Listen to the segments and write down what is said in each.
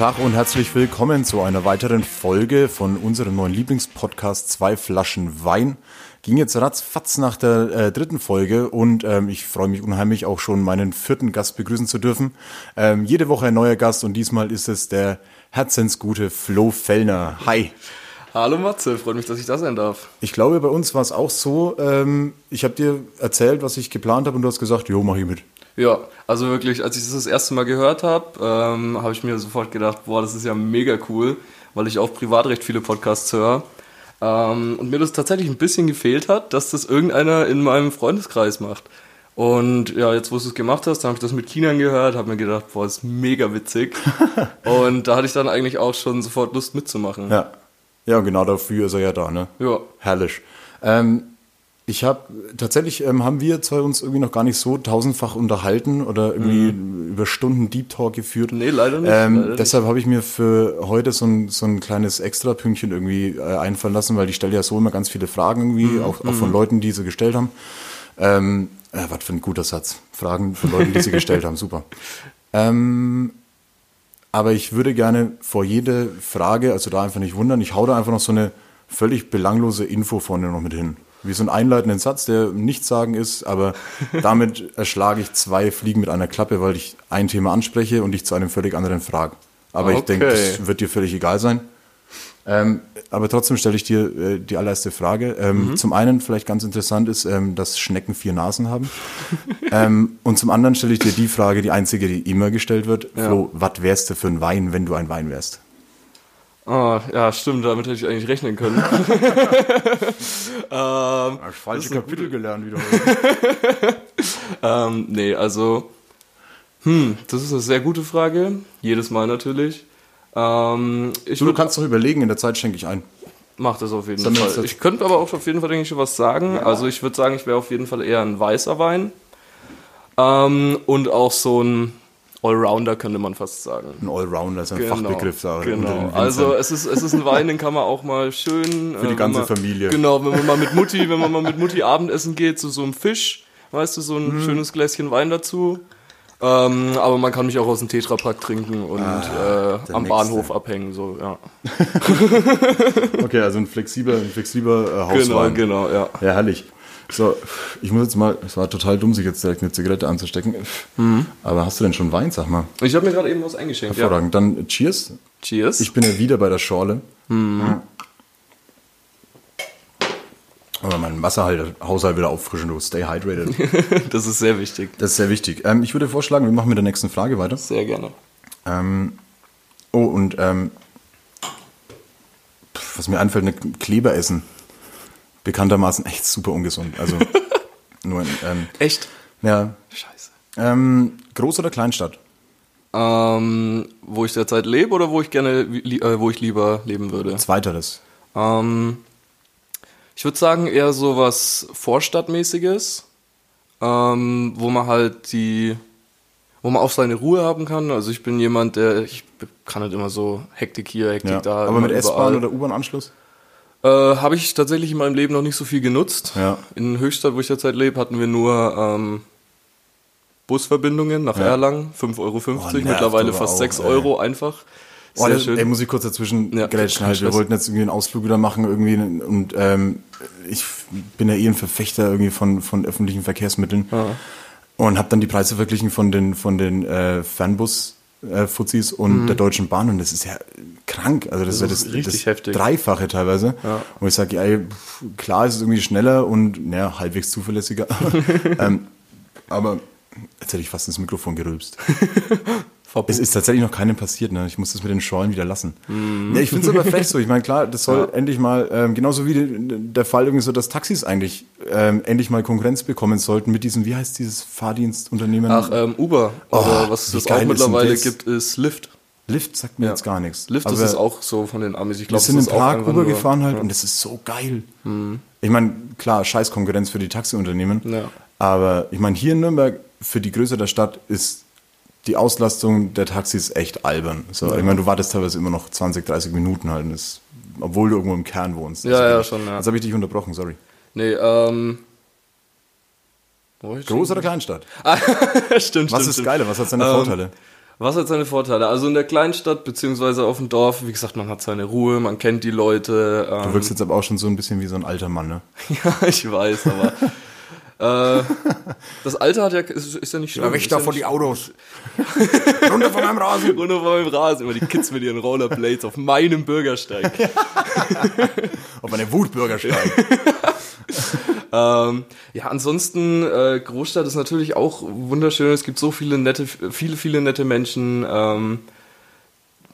Tag und herzlich willkommen zu einer weiteren Folge von unserem neuen Lieblingspodcast Zwei Flaschen Wein. Ging jetzt ratzfatz nach der äh, dritten Folge und ähm, ich freue mich unheimlich auch schon meinen vierten Gast begrüßen zu dürfen. Ähm, jede Woche ein neuer Gast und diesmal ist es der herzensgute Flo Fellner. Hi. Hallo Matze, freut mich, dass ich da sein darf. Ich glaube, bei uns war es auch so, ähm, ich habe dir erzählt, was ich geplant habe und du hast gesagt, jo, mach ich mit. Ja, also wirklich, als ich das das erste Mal gehört habe, ähm, habe ich mir sofort gedacht, boah, das ist ja mega cool, weil ich auch privat recht viele Podcasts höre. Ähm, und mir das tatsächlich ein bisschen gefehlt hat, dass das irgendeiner in meinem Freundeskreis macht. Und ja, jetzt wo du es gemacht hast, dann habe ich das mit Kindern gehört, habe mir gedacht, boah, das ist mega witzig. und da hatte ich dann eigentlich auch schon sofort Lust mitzumachen. Ja. Ja, und genau dafür ist er ja da, ne? Ja. Herrlich. Ähm, ich habe tatsächlich ähm, haben wir zwei uns irgendwie noch gar nicht so tausendfach unterhalten oder irgendwie über Stunden Deep Talk geführt. Mhm. Nee, leider nicht, Ähm, leider deshalb habe ich mir für heute so ein, so ein kleines Extra-Pünktchen irgendwie äh, einfallen lassen, weil ich stelle ja so immer ganz viele Fragen irgendwie, Mhm, auch, auch von Leuten, die sie gestellt haben. Ähm, äh, was für ein guter Satz. Fragen von Leuten, die sie gestellt haben, super. Ähm, aber ich würde gerne vor jede Frage, also da einfach nicht wundern, ich hau da einfach noch so eine völlig belanglose Info vorne noch mit hin. Wie so einen einleitenden Satz, der nichts sagen ist, aber damit erschlage ich zwei Fliegen mit einer Klappe, weil ich ein Thema anspreche und dich zu einem völlig anderen frage. Aber ich Okay. denke, das wird dir völlig egal sein. Ähm, aber trotzdem stelle ich dir äh, die allererste Frage. Ähm, Zum einen vielleicht ganz interessant ist, ähm, dass Schnecken vier Nasen haben. ähm, und zum anderen stelle ich dir die Frage, die einzige, die immer gestellt wird. Flo, was wärst du für ein Wein, wenn du ein Wein wärst? Ah, ja, stimmt, damit hätte ich eigentlich rechnen können. ähm, falsche Kapitel gelernt wieder. Ähm, nee, also, hm, das ist eine sehr gute Frage. Jedes Mal natürlich. Ähm, ich du, du kannst doch überlegen, in der Zeit schenke ich ein. mach das auf jeden Fall. Ich könnte aber auch auf jeden Fall, denke ich, schon was sagen. Also ich würde sagen, ich wäre auf jeden Fall eher ein weißer Wein. Ähm, und auch so ein Allrounder, könnte man fast sagen. Ein Allrounder ist ein Fachbegriff. da genau. Also es ist, es ist ein Wein, den kann man auch mal schön Für die äh, ganze wenn man, Familie. Genau, wenn man mal mit Mutti, wenn man mal mit Mutti Abendessen geht, zu so einem Fisch, weißt du, so ein Mhm. schönes Gläschen Wein dazu. Ähm, aber man kann mich auch aus dem Tetrapack trinken und äh, am Ah, nächste. Bahnhof abhängen, so ja. Okay, also ein flexibler, ein flexibler äh, Genau, Hauswein. genau, ja. Ja, herrlich. So, ich muss jetzt mal, es war total dumm, sich jetzt direkt eine Zigarette anzustecken. Mhm. Aber hast du denn schon Wein, sag mal? Ich habe mir gerade eben was eingeschenkt. Ja. Hervorragend. Dann Cheers. Cheers. Ich bin ja wieder bei der Schorle. Mhm. Aber meinen Wasserhaushalt wieder auffrischen, du. Stay hydrated. das ist sehr wichtig. Das ist sehr wichtig. Ähm, ich würde vorschlagen, wir machen mit der nächsten Frage weiter. Sehr gerne. Ähm, oh, und ähm, was mir einfällt, eine Kleber essen. Bekanntermaßen echt super ungesund. Also nur, ähm, Echt? ja. Scheiße. Ähm, Groß- oder Kleinstadt? Ähm, wo ich derzeit lebe oder wo ich gerne, äh, wo ich lieber leben würde? Zweiteres. Ähm, ich würde sagen eher so was Vorstadtmäßiges, ähm, wo man halt die, wo man auch seine Ruhe haben kann. Also ich bin jemand, der, ich kann halt immer so Hektik hier, Hektik Ja. da. Aber mit S-Bahn oder U-Bahn-Anschluss? Äh, Habe ich tatsächlich in meinem Leben noch nicht so viel genutzt. Ja. In Höchstadt, wo ich derzeit lebe, hatten wir nur ähm, Busverbindungen nach Ja. Erlangen, 5,50 Euro, nervt mittlerweile fast auch, 6 ey. Euro einfach. Oh, Sehr das, schön. ey, muss ich kurz dazwischen Ja, grätschen halt. Wir wollten jetzt irgendwie einen Ausflug wieder machen irgendwie und ähm, ich bin ja eh ein Verfechter irgendwie von, von öffentlichen Verkehrsmitteln und habe dann die Preise verglichen von den von den äh, Fernbus äh, Fuzis und der Deutschen Bahn und das ist ja krank. Also das, Mhm. Das ist ja das, richtig das heftig. Dreifache teilweise. Ja. Und ich sage, pff, klar ist es irgendwie schneller und naja, halbwegs zuverlässiger. ähm, aber jetzt hätte ich fast ins Mikrofon gerülpst. Es ist tatsächlich noch keinem passiert, ne? Ich muss das mit den Schorlen wieder lassen. Ja, ich finde es aber frech so. Ich meine, klar, das soll endlich mal, ähm, genauso wie die, der Fall irgendwie so, dass Taxis eigentlich ähm, endlich mal Konkurrenz bekommen sollten mit diesem, wie heißt dieses Fahrdienstunternehmen? Ach, ähm, Uber. Oh, Oder was es auch mittlerweile das? gibt, ist Lyft. Lift sagt mir jetzt gar nichts. Lift Aber ist auch so von den Amis. Ich Wir glaube, sind das in ist auch Prag einfach nur- rübergefahren halt und es ist so geil. Ich meine, klar, scheiß Konkurrenz für die Taxiunternehmen. Ja. Aber ich meine, hier in Nürnberg, für die Größe der Stadt, ist die Auslastung der Taxis echt albern. So, Ich meine, du wartest teilweise immer noch 20, 30 Minuten halt, das, obwohl du irgendwo im Kern wohnst. Ja, Also, ja, schon, ja. Jetzt habe ich dich unterbrochen, sorry. Nee, ähm. Groß oder Kleinstadt? Ah, stimmt, stimmt. Was ist stimmt. Was hat seine Ähm, Vorteile? Was hat seine Vorteile? Also in der Kleinstadt beziehungsweise auf dem Dorf, wie gesagt, man hat seine Ruhe, man kennt die Leute. Du Ähm, wirkst jetzt aber auch schon so ein bisschen wie so ein alter Mann, ne? ja, ich weiß, aber äh, das Alter hat ja ist, ist ja nicht schlimm. ist ja nicht Autos. Runter von meinem Rasen. Runter von meinem Rasen, immer die Kids mit ihren Rollerblades auf meinem Bürgersteig. Auf eine Wutbürgersteig. Ähm, ja, ansonsten, äh, Großstadt ist natürlich auch wunderschön. Es gibt so viele nette, viele, viele nette Menschen. Ähm,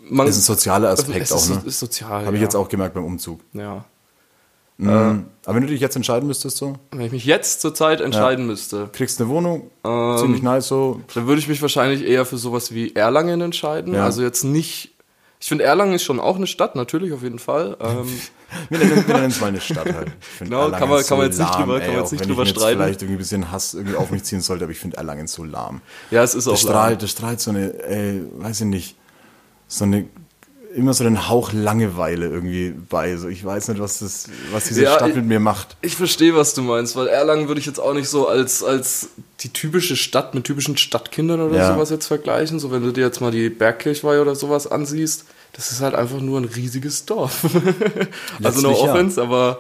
man, Das ist ein sozialer Aspekt es auch, ne? ist sozial. Habe ich ja. jetzt auch gemerkt beim Umzug. Ja. Mhm. Aber wenn du dich jetzt entscheiden müsstest, so, Wenn ich mich jetzt zur Zeit entscheiden müsste, kriegst eine Wohnung, Ähm, ziemlich nice so. dann würde ich mich wahrscheinlich eher für sowas wie Erlangen entscheiden. Ja. Also jetzt nicht. Ich finde, Erlangen ist schon auch eine Stadt, natürlich, auf jeden Fall. Ähm, Wir nennen es mal eine Stadt halt. Genau, Erlangen kann man- so kann man jetzt nicht lahm, drüber- kann man jetzt auch nicht wenn drüber ich streiten. Jetzt vielleicht irgendwie ein bisschen Hass irgendwie auf mich ziehen sollte, aber ich finde Erlangen so lahm. ja, es ist auch Das lahm. strahlt, das strahlt so eine, ey, weiß ich nicht, so eine, immer so einen Hauch Langeweile irgendwie bei. So, ich weiß nicht, was das, was diese Ja, Stadt ich- mit mir macht. Ich verstehe, was du meinst, weil Erlangen würde ich jetzt auch nicht so als, als die typische Stadt mit typischen Stadtkindern oder Ja. sowas jetzt vergleichen. So, wenn du dir jetzt mal die Bergkirchweih oder sowas ansiehst, das ist halt einfach nur ein riesiges Dorf. also no Letztlich ja. offense, aber.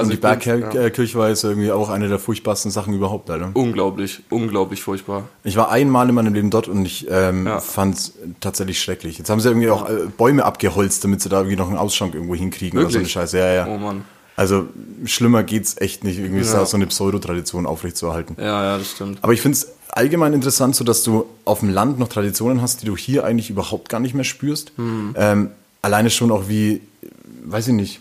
Also Und die ja. Bergkirche war jetzt irgendwie auch eine der furchtbarsten Sachen überhaupt, Alter. Unglaublich, unglaublich furchtbar. Ich war einmal in meinem Leben dort und ich ähm, Ja. fand es tatsächlich schrecklich. Jetzt haben sie irgendwie auch äh, Bäume abgeholzt, damit sie da irgendwie noch einen Ausschank irgendwo hinkriegen oder so eine Wirklich? Scheiße. Ja, ja. Oh Mann. Also schlimmer geht's echt nicht, irgendwie Ja. so eine Pseudotradition aufrechtzuerhalten. Ja, ja, das stimmt. Aber ich finde es allgemein interessant, so dass du auf dem Land noch Traditionen hast, die du hier eigentlich überhaupt gar nicht mehr spürst. Hm. Ähm, alleine schon auch wie, weiß ich nicht,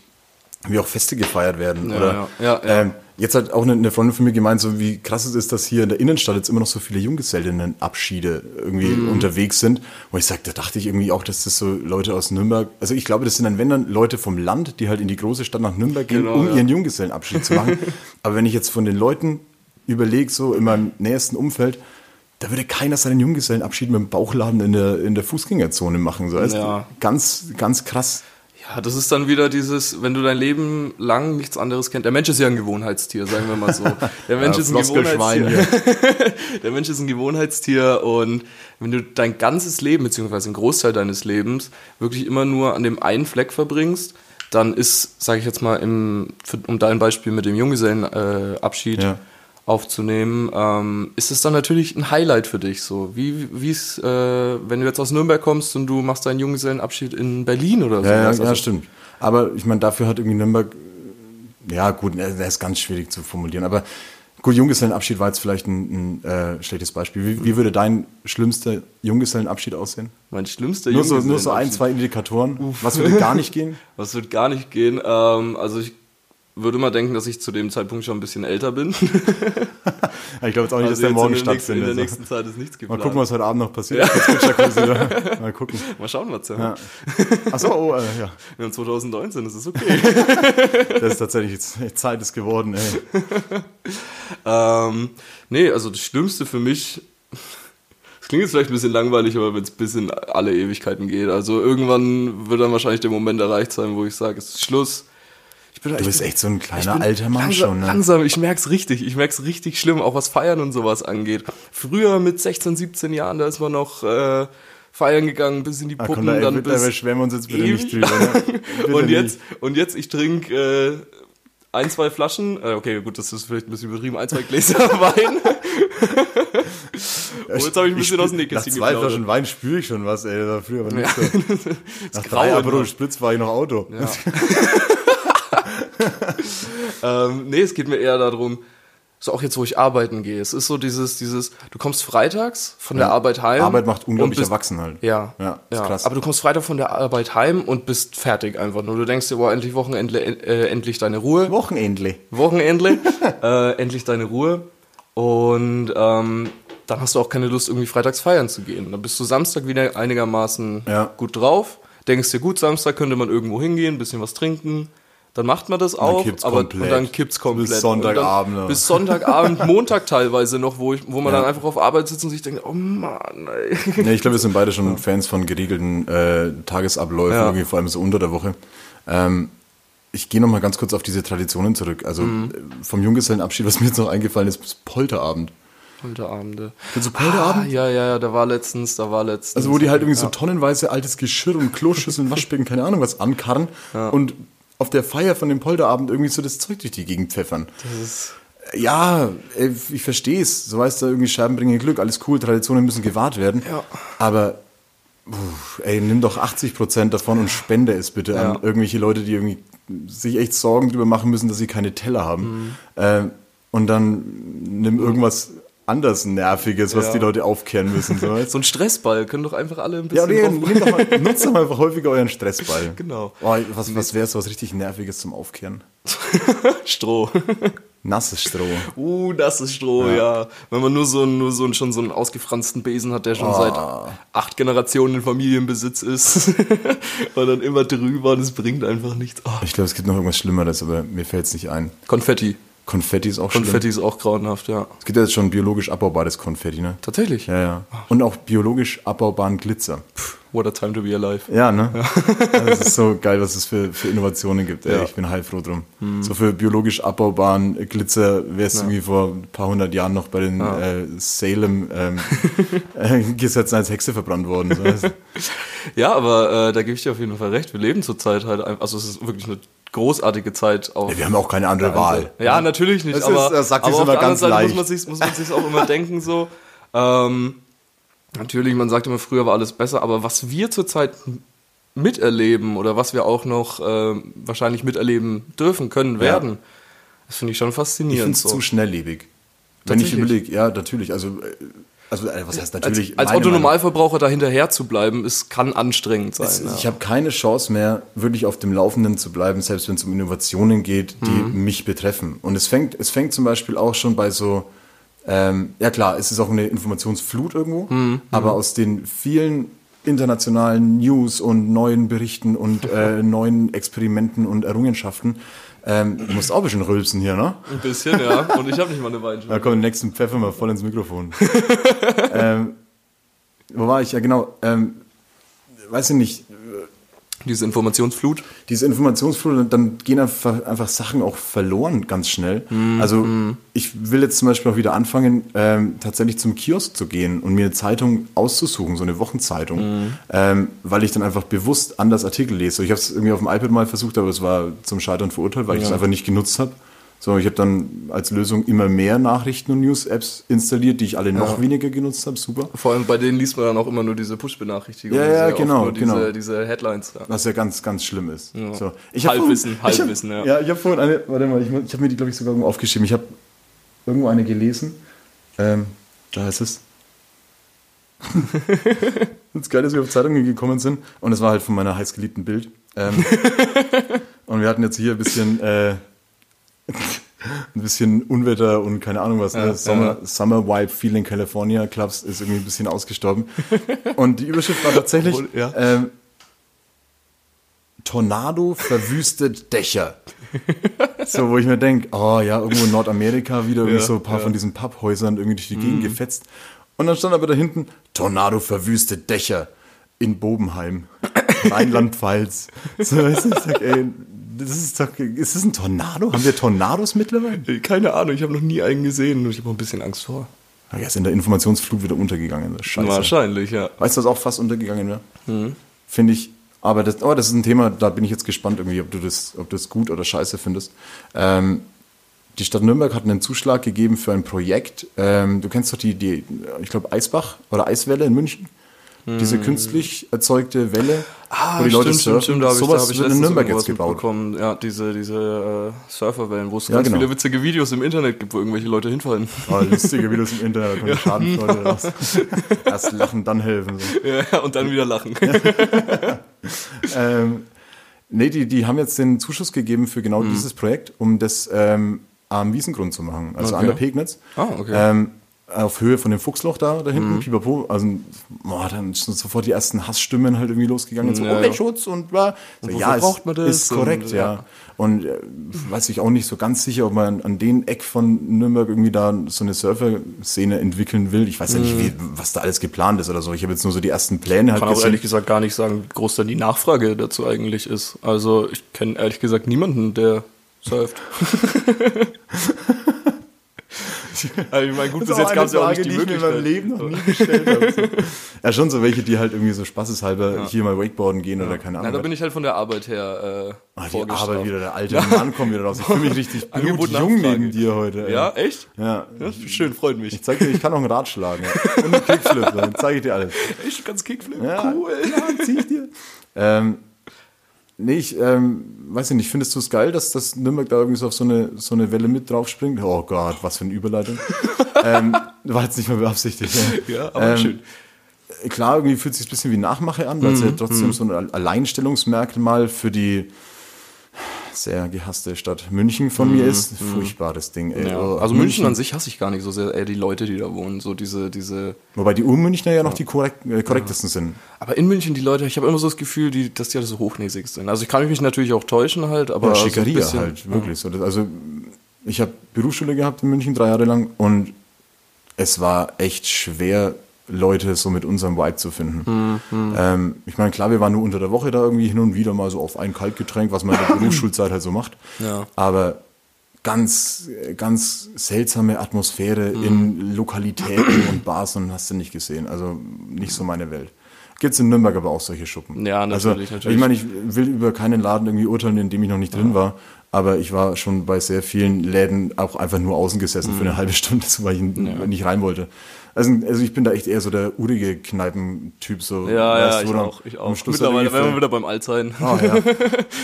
wie auch Feste gefeiert werden. Ja, oder, ja, ja. Ähm, jetzt hat auch eine, eine Freundin von mir gemeint, so wie krass es ist, dass hier in der Innenstadt jetzt immer noch so viele Junggesellinnenabschiede irgendwie Mhm. unterwegs sind. Wo ich sage, da dachte ich irgendwie auch, dass das so Leute aus Nürnberg, also ich glaube, das sind dann, wenn dann Leute vom Land, die halt in die große Stadt nach Nürnberg gehen, Genau, um ihren Junggesellenabschied zu machen. Aber wenn ich jetzt von den Leuten überlege, so in meinem nächsten Umfeld, da würde keiner seinen Junggesellenabschied mit dem Bauchladen in der, in der Fußgängerzone machen. So. Also Ja. Ganz, ganz krass. Ja, das ist dann wieder dieses, wenn du dein Leben lang nichts anderes kennst. Der Mensch ist ja ein Gewohnheitstier, sagen wir mal so. Der Mensch Ja, ist ein Gewohnheitstier. Der Mensch ist ein Gewohnheitstier und wenn du dein ganzes Leben, beziehungsweise einen Großteil deines Lebens, wirklich immer nur an dem einen Fleck verbringst, dann ist, sage ich jetzt mal, im, um dein Beispiel mit dem Junggesellenabschied äh, Abschied Ja. Aufzunehmen, ähm, ist es dann natürlich ein Highlight für dich. So wie wie es, äh, wenn du jetzt aus Nürnberg kommst und du machst deinen Junggesellenabschied in Berlin oder so. Ja, ja, ja, stimmt. Aber ich meine, dafür hat irgendwie Nürnberg, ja gut, der ist ganz schwierig zu formulieren. Aber gut, Junggesellenabschied war jetzt vielleicht ein, ein äh, schlechtes Beispiel. Wie, wie würde dein schlimmster Junggesellenabschied aussehen? Mein schlimmster Nur so, nur so ein, Junggesellenabschied. zwei Indikatoren. Was würde gar nicht gehen? Was wird gar nicht gehen? Ähm, also ich würde mal denken, dass ich zu dem Zeitpunkt schon ein bisschen älter bin. Ich glaube jetzt auch nicht, dass Also der jetzt morgen in der nächsten, in stattfindet. der nächsten Zeit ist nichts Mal geplant. gucken, was heute Abend noch passiert. Da. Mal gucken. Mal schauen, was ja. Ja. Achso, oh, äh, ja. Wir haben 2019, das ist okay. Das ist tatsächlich jetzt Zeit ist geworden, ey. ähm, nee, also das Schlimmste für mich, das klingt jetzt vielleicht ein bisschen langweilig, aber wenn es bis in alle Ewigkeiten geht. Also irgendwann wird dann wahrscheinlich der Moment erreicht sein, wo ich sage, es ist Schluss. Ich Du ich bist echt so ein ich kleiner alter Mann langsam, schon, ne? Langsam, ich merk's richtig. Ich merk's richtig schlimm, auch was Feiern und sowas angeht. Früher mit 16, 17 Jahren, da ist man noch äh, feiern gegangen, bis in die Ah, Puppen, komm, da, dann ey, da bis schwärmen wir uns jetzt bitte nicht drüber. Ne? Bitte und nicht. jetzt, und jetzt, ich trinke äh, ein, zwei Flaschen, äh, okay, gut, das ist vielleicht ein bisschen übertrieben, ein, zwei Gläser Wein. oh, jetzt habe ich ein bisschen spür- aus dem Nach Nähkästchen zwei geplaudert. Flaschen Wein spüre ich schon was, ey. Da früher aber nicht Ja. so. Nach drei. Aperol Spritz war ich noch Auto. Ähm, nee, es geht mir eher darum, so auch jetzt, wo ich arbeiten gehe. Es ist so dieses, dieses, du kommst freitags von der Ja. Arbeit heim. Arbeit macht unglaublich bist- erwachsen halt. Ja, Ja, ist krass. Aber du kommst Freitag von der Arbeit heim und bist fertig einfach nur. Du denkst dir, boah, endlich Wochenende, äh, endlich deine Ruhe. Wochenendle. Wochenende, äh, endlich deine Ruhe. Und ähm, dann hast du auch keine Lust, irgendwie freitags feiern zu gehen. Dann bist du Samstag wieder einigermaßen Ja. gut drauf. Denkst dir, gut, Samstag könnte man irgendwo hingehen, ein bisschen was trinken. Dann macht man das auch, kippt's aber komplett. und dann kippt's komplett. Bis Sonntagabend, ja. Dann, bis Sonntagabend, Montag teilweise noch, wo, ich, wo man Ja. dann einfach auf Arbeit sitzt und sich denkt, oh Mann, ey. Ja, ich glaube, wir sind beide schon Fans von geregelten äh, Tagesabläufen, Ja. vor allem so unter der Woche. Ähm, ich gehe noch mal ganz kurz auf diese Traditionen zurück. Also Mhm. äh, vom Junggesellenabschied, was mir jetzt noch eingefallen ist, ist Polterabend. Polterabende. Du Polterabend? Ah, ja, ja, ja, da war letztens, da war letztens. Also wo die halt irgendwie so ja. tonnenweise altes Geschirr und Kloschüsseln, Waschbecken, keine Ahnung was ankarren und auf der Feier von dem Polterabend irgendwie so das Zeug durch die Gegend pfeffern. Das ist, Ja, ey, ich verstehe es. So weißt du, irgendwie Scherben bringen Glück, alles cool, Traditionen müssen gewahrt werden. Ja. Aber, puh, ey, nimm doch 80 Prozent davon und spende es bitte Ja. an irgendwelche Leute, die irgendwie sich echt Sorgen drüber machen müssen, dass sie keine Teller haben. Mhm. Ähm, und dann nimm irgendwas anders Nerviges, was Ja. die Leute aufkehren müssen. So, so ein Stressball, können doch einfach alle ein Ja, bisschen nee, nehmt doch mal, nutzt doch mal einfach häufiger euren Stressball. Genau. Oh, was was wäre so was richtig Nerviges zum Aufkehren? Stroh. Nasses Stroh. Uh, ist Stroh, ja. Wenn man nur so, einen- nur so einen, schon so einen ausgefransten Besen hat, der schon seit acht Generationen in Familienbesitz ist. und dann immer drüber und es bringt einfach nichts. Oh. Ich glaube, es gibt noch irgendwas Schlimmeres, aber mir fällt es nicht ein. Konfetti. Konfetti ist auch Konfetti schlimm. ist auch grauenhaft, ja. Es gibt ja jetzt schon biologisch abbaubares Konfetti, ne? Tatsächlich. Ja, ja. Und auch biologisch abbaubaren Glitzer. What a time to be alive. Ja, ne? Das ist so geil, was es für, für Innovationen gibt. Ey. Ja. Ich bin heilfroh drum. So für biologisch abbaubaren Glitzer wäre es irgendwie vor ein paar hundert Jahren noch bei den äh, Salem ähm, äh, Gesetzen als Hexe verbrannt worden. So. du? Ja, aber äh, da gebe ich dir auf jeden Fall recht. Wir leben zurzeit halt einfach, also es ist wirklich eine großartige Zeit auf. Ja, wir haben auch keine andere Wahl. Ja, natürlich nicht. Das aber ist- das sagt aber auf immer der anderen ganz Seite leicht. muss man sich muss man sich auch immer denken so. Ähm, natürlich, man sagt immer, früher war alles besser, aber was wir zurzeit miterleben oder was wir auch noch ähm, wahrscheinlich miterleben dürfen, können, werden, das finde ich schon Ich faszinierend. finde es so. zu schnelllebig. Wenn ich überlege, ja, natürlich. Also, äh, also äh, was heißt natürlich? als als meine Otto Meinung. Normalverbraucher da hinterher zu bleiben, ist, kann anstrengend sein. Es, ja. Ich habe keine Chance mehr, wirklich auf dem Laufenden zu bleiben, selbst wenn es um Innovationen geht, die Mhm. mich betreffen. Und es fängt, es fängt zum Beispiel auch schon bei so, ähm, ja klar, es ist auch eine Informationsflut irgendwo, Mhm. aber aus den vielen internationalen News und neuen Berichten und äh, neuen Experimenten und Errungenschaften, ähm, du musst auch ein bisschen rülpsen hier, ne? Ein bisschen, ja. Und ich habe nicht mal eine Weinschule. Da kommt den nächsten Pfeffer mal voll ins Mikrofon. ähm, wo war ich? Ja, genau. Ähm, weiß ich nicht. Diese Informationsflut. Diese Informationsflut, dann gehen einfach, einfach Sachen auch verloren ganz schnell. Mhm. Also ich will jetzt zum Beispiel auch wieder anfangen, ähm, tatsächlich zum Kiosk zu gehen und mir eine Zeitung auszusuchen, so eine Wochenzeitung, Mhm. ähm, weil ich dann einfach bewusst anders Artikel lese. Ich habe es irgendwie auf dem iPad mal versucht, aber es war zum Scheitern verurteilt, weil ich es einfach nicht genutzt habe. So, ich habe dann als Lösung immer mehr Nachrichten- und News-Apps installiert, die ich alle noch weniger genutzt habe. Super. Vor allem bei denen liest man dann auch immer nur diese Push-Benachrichtigungen. Ja, ja, genau, Nur diese, genau. diese Headlines. Ja. Was ja ganz, ganz schlimm ist. So. Ich Halbwissen, vorhin- ich Halbwissen, hab, ja. Ja, ich habe vorhin eine, warte mal, ich, ich habe mir die, glaube ich, sogar irgendwo aufgeschrieben. Ich habe irgendwo eine gelesen. Ähm, da heißt es. das Geile ist, wir auf Zeitungen gekommen sind und es war halt von meiner heißgeliebten Bild. Ähm, und wir hatten jetzt hier ein bisschen, äh, ein bisschen Unwetter und keine Ahnung was. Ne? Ja, Summer, ja. Summer Vibe Feeling California Clubs ist irgendwie ein bisschen ausgestorben. Und die Überschrift war tatsächlich, Obwohl, ja. ähm, Tornado verwüstet Dächer. So, wo ich mir denke, oh ja, irgendwo in Nordamerika wieder irgendwie so ein paar. Mhm. von diesen Papphäusern irgendwie durch die Gegend gefetzt. Und dann stand aber da hinten, Tornado verwüstet Dächer in Bobenheim, Rheinland-Pfalz. So, weißt du, ich sag, ey, das ist doch, ist das ein Tornado? Haben wir Tornados mittlerweile? Keine Ahnung, ich habe noch nie einen gesehen und ich habe ein bisschen Angst vor. Ah, Er ist in der Informationsflut wieder untergegangen. Scheiße. Wahrscheinlich, ja. Weißt du, was auch fast untergegangen wäre? Mhm. Finde ich. Aber das, oh, das ist ein Thema, da bin ich jetzt gespannt, irgendwie, ob du das, ob du das gut oder scheiße findest. Ähm, die Stadt Nürnberg hat einen Zuschlag gegeben für ein Projekt. Ähm, du kennst doch die, die ich glaube, Eisbach oder Eiswelle in München. Diese künstlich erzeugte Welle, wo die Leute surfen. da habe ich, da Sowas ich wird in Nürnberg jetzt gebaut. mitbekommen. Ja, diese, diese äh, Surferwellen, wo es Ja, ganz genau. viele witzige Videos im Internet gibt, wo irgendwelche Leute hinfallen. Oh, lustige Videos im Internet, da kommen Schadenfreude raus. Erst lachen, dann helfen. So. ja, und dann wieder lachen. Ähm, nee, die, die haben jetzt den Zuschuss gegeben für genau Mhm. dieses Projekt, um das ähm, am Wiesengrund zu machen, also an Okay. der Pegnitz. Ah, okay. Ähm, auf Höhe von dem Fuchsloch da, da hinten, pipapo, also boah, dann sind sofort die ersten Hassstimmen halt irgendwie losgegangen, so Ja, ja. Umweltschutz und bla. So, ja, braucht man das? ist korrekt, Und, ja. ja. Und äh, weiß ich auch nicht so ganz sicher, ob man an den Eck von Nürnberg irgendwie da so eine Surfer-Szene entwickeln will. Ich weiß ja nicht, wie, was da alles geplant ist oder so. Ich habe jetzt nur so die ersten Pläne halt kann auch gesehen. ehrlich gesagt gar nicht sagen, wie groß dann die Nachfrage dazu eigentlich ist. Also ich kenne ehrlich gesagt niemanden, der surft. also ich meine, gut, bis Das ist jetzt gab es ja auch nicht die die ich mir in meinem Möglichkeit. Leben noch nie gestellt habe. Ja, schon so welche, die halt irgendwie so spaßeshalber hier mal Wakeboarden gehen oder keine Na, Ahnung. da bin ich halt von der Arbeit her äh, Ah, die. Arbeit wieder, der alte Mann kommt wieder raus. Ich fühle mich richtig blutjung neben dir heute. ey. Ja, echt? Ja. Ja, schön, freut mich. Ich zeig dir, ich kann auch einen Rad schlagen. Ja. Und einen Kickflip, dann zeige ich dir alles. Echt, du kannst Kickflip? Ja, Cool. Ja, zieh ich dir. Ähm, nee, ich ähm, weiß nicht, findest du es geil, dass das Nürnberg da irgendwie so auf so eine, so eine Welle mit drauf springt? Oh Gott, was für eine Überleitung. ähm, war jetzt nicht mal beabsichtigt. Ja, Ja, aber Ähm, schön. Klar, irgendwie fühlt es sich ein bisschen wie Nachmache an, weil es Mhm, ja trotzdem so ein Alleinstellungsmerkmal für die sehr gehasste Stadt München von mir ist. Furchtbares Ding, ey. Mhm, Ja. Oh, Also München an sich hasse ich gar nicht so sehr, eher die Leute, die da wohnen, so diese, diese. Wobei die Urmünchner ja noch die korrekt, äh, korrektesten sind. Aber in München die Leute, ich habe immer so das Gefühl, die, dass die alle so hochnäsig sind. Also ich kann mich natürlich auch täuschen halt, aber Ja, Schickeria halt, wirklich. So, das- also ich habe Berufsschule gehabt in München drei Jahre lang und es war echt schwer, Leute so mit unserem Vibe zu finden. Hm, Ähm, ich meine, klar, wir waren nur unter der Woche da irgendwie hin und wieder mal so auf ein Kaltgetränk, was man in der Berufsschulzeit halt so macht. Ja. Aber ganz, ganz seltsame Atmosphäre Hm. in Lokalitäten und Bars und hast du nicht gesehen. Also nicht so meine Welt. Gibt es in Nürnberg aber auch solche Schuppen. Ja, also, natürlich, natürlich. Ich meine, ich will über keinen Laden irgendwie urteilen, in dem ich noch nicht drin war, aber ich war schon bei sehr vielen Läden auch einfach nur außen gesessen Mhm. für eine halbe Stunde, weil ich nicht rein wollte. Also, also ich bin da echt eher so der urige Kneipentyp. So, Ja, ja, ich auch, ich auch. Mittlerweile, wenn wir wieder beim Altsein. voll- Ah,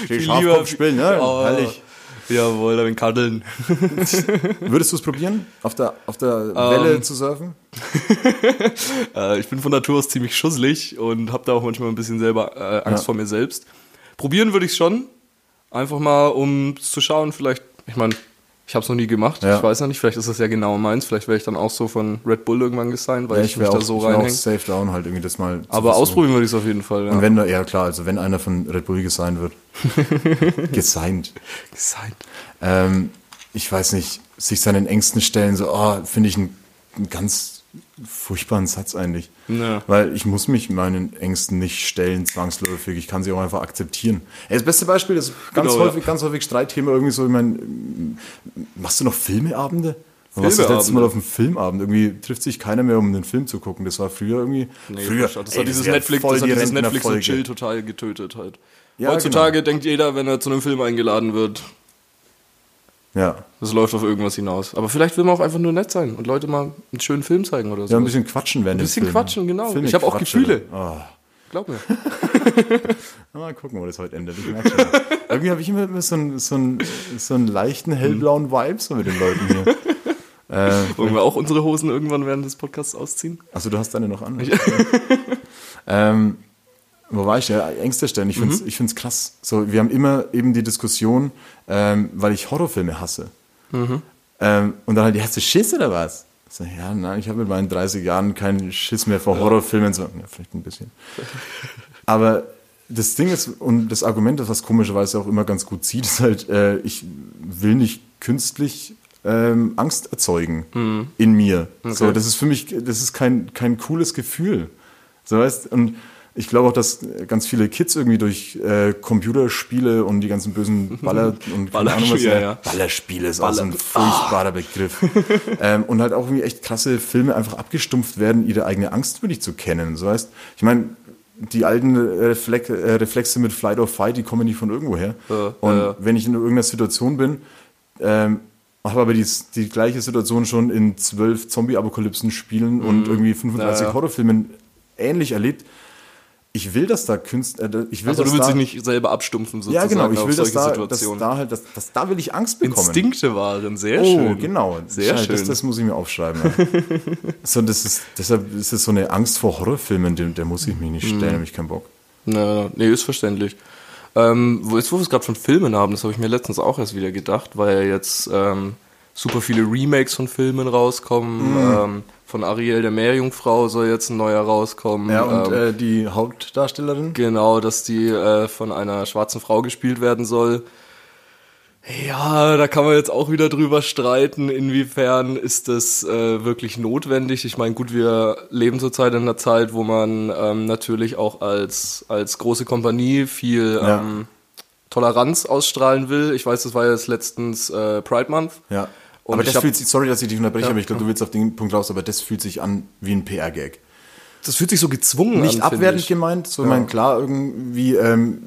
ja. Schafkopf spielen, ne? Oh, Herrlich. Jawohl, da bin Kaddeln. Würdest du es probieren, auf der, auf der Ähm. Welle zu surfen? Äh, ich bin von Natur aus ziemlich schusselig und habe da auch manchmal ein bisschen selber äh, Angst Ja. vor mir selbst. Probieren würde ich schon. Einfach mal, um zu schauen, vielleicht, ich meine, ich habe es noch nie gemacht. Ja. Ich weiß ja nicht, vielleicht ist das ja genau meins. Vielleicht wäre ich dann auch so von Red Bull irgendwann gesigned, weil Ja, ich, ich mich wäre da auch, so ich auch reinhänge. safe down, halt irgendwie das mal Aber versuchen. ausprobieren würde ich es auf jeden Fall. Ja. Und wenn da, ja klar, also wenn einer von Red Bull gesigned wird. gesigned. Gesigned. Ähm, ich weiß nicht, sich seinen Ängsten stellen, so, oh, finde ich einen, einen ganz furchtbaren Satz eigentlich. Ja. Weil ich muss mich meinen Ängsten nicht stellen, zwangsläufig. Ich kann sie auch einfach akzeptieren. Ey, das beste Beispiel ist ganz Genau, häufig, ja. ganz häufig Streitthema irgendwie so, ich meine, machst du noch Filmeabende? Wann warst du das letzte Filmeabende? Mal auf einem Filmabend? Irgendwie trifft sich keiner mehr, um einen Film zu gucken. Das war früher irgendwie. Nee, früher. das ey, hat dieses Netflix, das hat die dieses Netflix und. Chill total getötet halt. Ja, Heutzutage genau. denkt jeder, wenn er zu einem Film eingeladen wird, Ja. das läuft auf irgendwas hinaus. Aber vielleicht will man auch einfach nur nett sein und Leute mal einen schönen Film zeigen oder so. Ja, ein bisschen quatschen während Ein bisschen quatschen, genau. Filme Ich hab auch. Gefühle. Oh. Glaub mir. Mal gucken, wo das heute endet. Irgendwie habe ich immer immer so einen, so, einen, so einen leichten hellblauen Vibe so mit den Leuten hier. äh, Wollen wir auch unsere Hosen irgendwann während des Podcasts ausziehen? achso, du hast deine noch an. ähm, wo war ich? Ja, Ängste stellen. Ich finde es ich find's krass. So, wir haben immer eben die Diskussion, ähm, weil ich Horrorfilme hasse. Ähm, und dann halt, hast du Schiss oder was? So, ja, nein, ich habe mit meinen 30 Jahren keinen Schiss mehr vor Horrorfilmen. So, ja, vielleicht ein bisschen. Aber das Ding ist, und das Argument, das was komischerweise auch immer ganz gut zieht, ist halt, äh, ich will nicht künstlich ähm, Angst erzeugen in mir. So, das ist für mich, das ist kein, kein cooles Gefühl. So weißt und ich glaube auch, dass ganz viele Kids irgendwie durch äh, Computerspiele und die ganzen bösen Baller und Ballerspiele, ja. Ballerspiele ist auch so ein furchtbarer Begriff. ähm, und halt auch irgendwie echt krasse Filme einfach abgestumpft werden, ihre eigene Angst wirklich zu kennen. So heißt, ich meine, die alten Reflex, äh, Reflexe mit Flight or Fight, die kommen nicht von irgendwoher. Ja, und ja, ja. wenn ich in irgendeiner Situation bin, ähm, habe aber die, die gleiche Situation schon in zwölf Zombie-Apokalypsen-Spielen und irgendwie 35 Mhm. Ja, ja. Horrorfilmen ähnlich erlebt. Ich will, dass da Künstler, äh, ich will, Also du willst da, dich nicht selber abstumpfen ja sozusagen genau, ich will, dass da, dass da halt, dass, dass da will ich Angst bekommen. Instinkte waren, sehr Oh, schön. genau. Sehr schön. Das, das muss ich mir aufschreiben. Ja. so, das ist, deshalb ist es so eine Angst vor Horrorfilmen, der, der muss ich mich nicht Mhm. stellen, habe ich keinen Bock. Na, nee, ist verständlich. Ähm, wo, jetzt, wo wir es gerade von Filmen haben, das habe ich mir letztens auch erst wieder gedacht, weil ja jetzt ähm, super viele Remakes von Filmen rauskommen. Mhm. Ähm, von Ariel der Meerjungfrau soll jetzt ein neuer rauskommen. Ja, und ähm, äh, die Hauptdarstellerin? Genau, dass die äh, von einer schwarzen Frau gespielt werden soll. Ja, da kann man jetzt auch wieder drüber streiten, inwiefern ist das äh, wirklich notwendig. Ich meine, gut, wir leben zurzeit in einer Zeit, wo man ähm, natürlich auch als, als große Kompanie viel Ja. ähm, Toleranz ausstrahlen will. Ich weiß, das war jetzt letztens äh, Pride Month. Ja. Und aber ich das fühlt sich, sorry, dass ich dich unterbreche, Ja. aber ich glaube, du willst auf den Punkt raus, aber das fühlt sich an wie ein PR-Gag. Das fühlt sich so gezwungen Nicht an. find abwertend ich. gemeint, so ich meine, klar, irgendwie, ähm,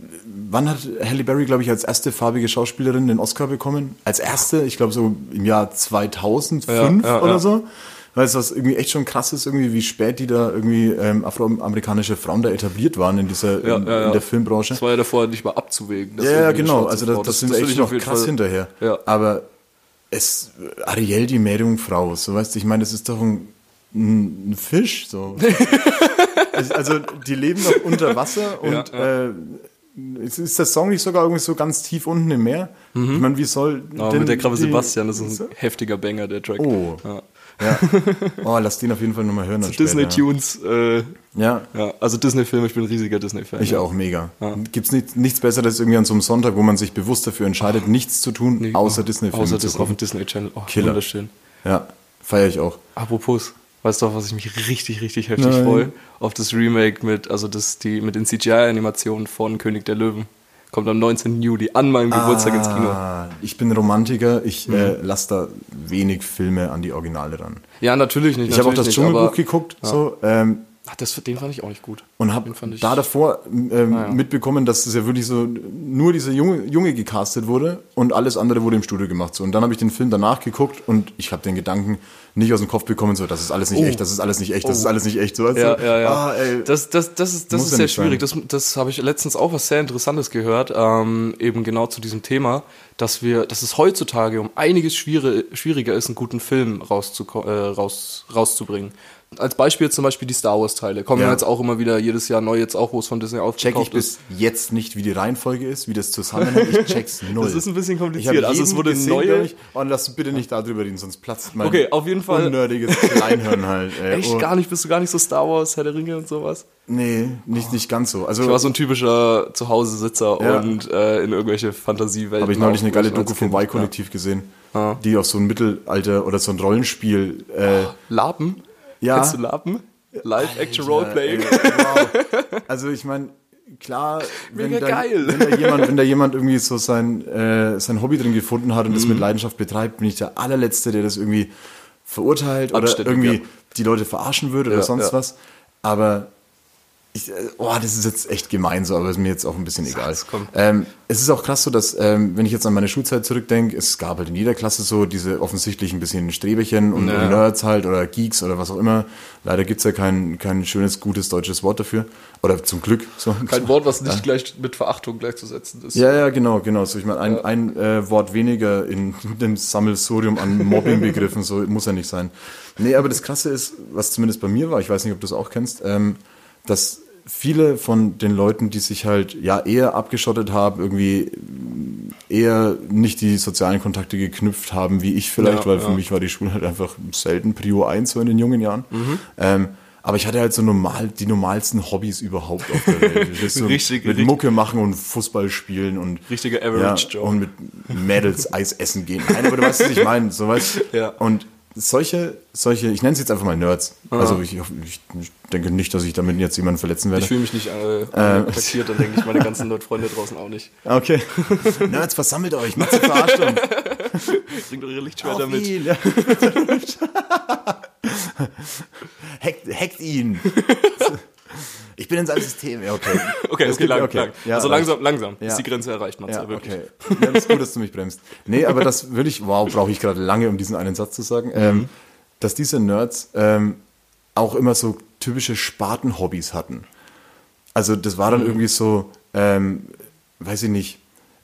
wann hat Halle Berry, glaube ich, als erste farbige Schauspielerin den Oscar bekommen? Als erste, ich glaube so im Jahr 2005 Ja, ja, oder ja. so. Weißt du, was irgendwie echt schon krass ist, irgendwie, wie spät die da irgendwie ähm, afroamerikanische Frauen da etabliert waren in dieser, Ja, in, ja, ja. in der Filmbranche. Das war ja davor nicht mal abzuwägen. Ja, ja, genau. Also da, Frau- das, sind will echt ich noch krass Fall- hinterher. Ja. Aber es, Ariel, die Meerjungfrau, so weißt du, ich meine, das ist doch ein, ein, Fisch, so. also, die leben doch unter Wasser und Ja, Äh, ist der Song nicht sogar irgendwie so ganz tief unten im Meer? Ich meine, wie soll denn mit der Krabbe Sebastian, das ist ein heftiger Banger, der Track. Oh. Ja. Ja. Oh, lass den auf jeden Fall nochmal hören. dann Disney später. Tunes, äh, Ja. ja, also Disney-Filme, ich bin ein riesiger Disney-Fan. Ich ja. auch, mega. Gibt's nicht, nichts Besseres irgendwie an so einem Sonntag, wo man sich bewusst dafür entscheidet, nichts zu tun, Nee, außer oh, Disney-Filme Außer zu auf gucken. dem Disney-Channel. Oh, Killer. wunderschön. Ja, feiere ich auch. Apropos, weißt du, auf was ich mich richtig, richtig heftig Nein. freue? Auf das Remake mit, also das, die, mit den CGI-Animationen von König der Löwen. Kommt am 19. Juli an meinem Geburtstag ins Kino. Mhm. Ah, ich bin Romantiker, ich äh, lasse da wenig Filme an die Originale ran. Ja, natürlich nicht. Ich habe auch das Dschungelbuch geguckt so, ähm, Ach, das, den fand ich auch nicht gut. und habe da davor ähm, Ah, ja. mitbekommen, dass es ja wirklich so nur dieser Junge, Junge gecastet wurde und alles andere wurde im Studio gemacht. So. Und dann habe ich den Film danach geguckt und ich habe den Gedanken nicht aus dem Kopf bekommen, so, das ist alles nicht Oh. echt, das ist alles nicht echt, das Oh. ist alles nicht echt. So, weißt Ja, ja, ja. Ah, ey. das, das, das ist, das ist sehr schwierig. sein. Das, das habe ich letztens auch was sehr Interessantes gehört, ähm, eben genau zu diesem Thema, dass wir, dass es heutzutage um einiges schwierig, schwieriger ist, einen guten Film rauszuko- äh, raus, rauszubringen. Als Beispiel zum Beispiel die Star Wars Teile. Kommen Ja. jetzt auch immer wieder jedes Jahr neu, jetzt auch, wo es von Disney check ich aufgekauft ist. bis jetzt nicht, wie die Reihenfolge ist, wie das zusammenhängt. Ich check's null. Das ist ein bisschen kompliziert. Also es wurde gesehen, neue. glaub Ich, oh, und lass bitte nicht darüber reden, sonst platzt mein Okay, auf jeden Fall- unnördiges Kleinhirn halt. Ey. Echt oh, gar nicht, bist du gar nicht so Star Wars, Herr der Ringe und sowas? Nee, nicht, nicht ganz so. Also Ich war so ein typischer Zuhause-Sitzer Ja. und äh, in irgendwelche Fantasiewelten. habe ich neulich eine geile Doku vom. Y-Kollektiv gesehen, Ah. die auf so ein Mittelalter oder so ein Rollenspiel äh, Ja. Lapen? Ja. Kennst du Lapen? Live-Action Roleplaying. wow. Also ich meine, klar, wenn Mega da, geil. wenn da jemand, wenn da jemand irgendwie so sein, äh, sein Hobby drin gefunden hat und das Mhm. mit Leidenschaft betreibt, bin ich der allerletzte, der das irgendwie verurteilt oder Anständig, irgendwie ja. die Leute verarschen würde oder Ja, sonst ja. was. Aber ich, äh, oh, das ist jetzt echt gemein so, aber ist mir jetzt auch ein bisschen egal. Ähm, es ist auch krass so, dass, ähm, wenn ich jetzt an meine Schulzeit zurückdenke, es gab halt in jeder Klasse so diese offensichtlich ein bisschen Streberchen und, Ja. und Nerds halt oder Geeks oder was auch immer. Leider gibt's ja kein, kein schönes, gutes deutsches Wort dafür. Oder zum Glück. So. Kein Wort, was nicht gleich mit Verachtung gleichzusetzen ist. Ja, ja, genau, genau. So, ich meine, ein, ein äh, Wort weniger in dem Sammelsurium an Mobbingbegriffen, so muss ja nicht sein. Nee, aber das Krasse ist, was zumindest bei mir war, ich weiß nicht, ob du es auch kennst, ähm, dass viele von den Leuten, die sich halt ja eher abgeschottet haben, irgendwie eher nicht die sozialen Kontakte geknüpft haben, wie ich vielleicht, Ja, weil für ja. mich war die Schule halt einfach selten Prio 1 so in den jungen Jahren. Ähm, aber ich hatte halt so normal, die normalsten Hobbys überhaupt auf der Welt. So Richtig, mit richtig. Mucke machen und Fußball spielen und Richtiger Average ja, Joe. und mit Mädels Eis essen gehen. Nein, aber du weißt, was ich meine. So was. Ja. Und solche, solche, ich nenne es jetzt einfach mal Nerds. Also ich, ich, denke nicht, dass ich damit jetzt jemanden verletzen werde. Ich fühle mich nicht äh, attackiert, dann denke ich meine ganzen Freunde draußen auch nicht. Okay. Nerds, versammelt euch. Matze verarscht uns. Bringt eure Lichtschwerter mit. ihn. hackt, hackt ihn. Ich bin in seinem System. Ja, okay. Okay, Es okay, gibt- lang, okay. lang. Ja, also langsam, langsam Ja. ist die Grenze erreicht, Matze, Ja, wirklich. okay. Ja, das ist gut, dass du mich bremst. Nee, aber das würde ich, wow, brauche ich gerade lange, um diesen einen Satz zu sagen, ähm, dass diese Nerds ähm, auch immer so typische Sparten-Hobbys hatten. Also das war dann irgendwie so, ähm, weiß ich nicht,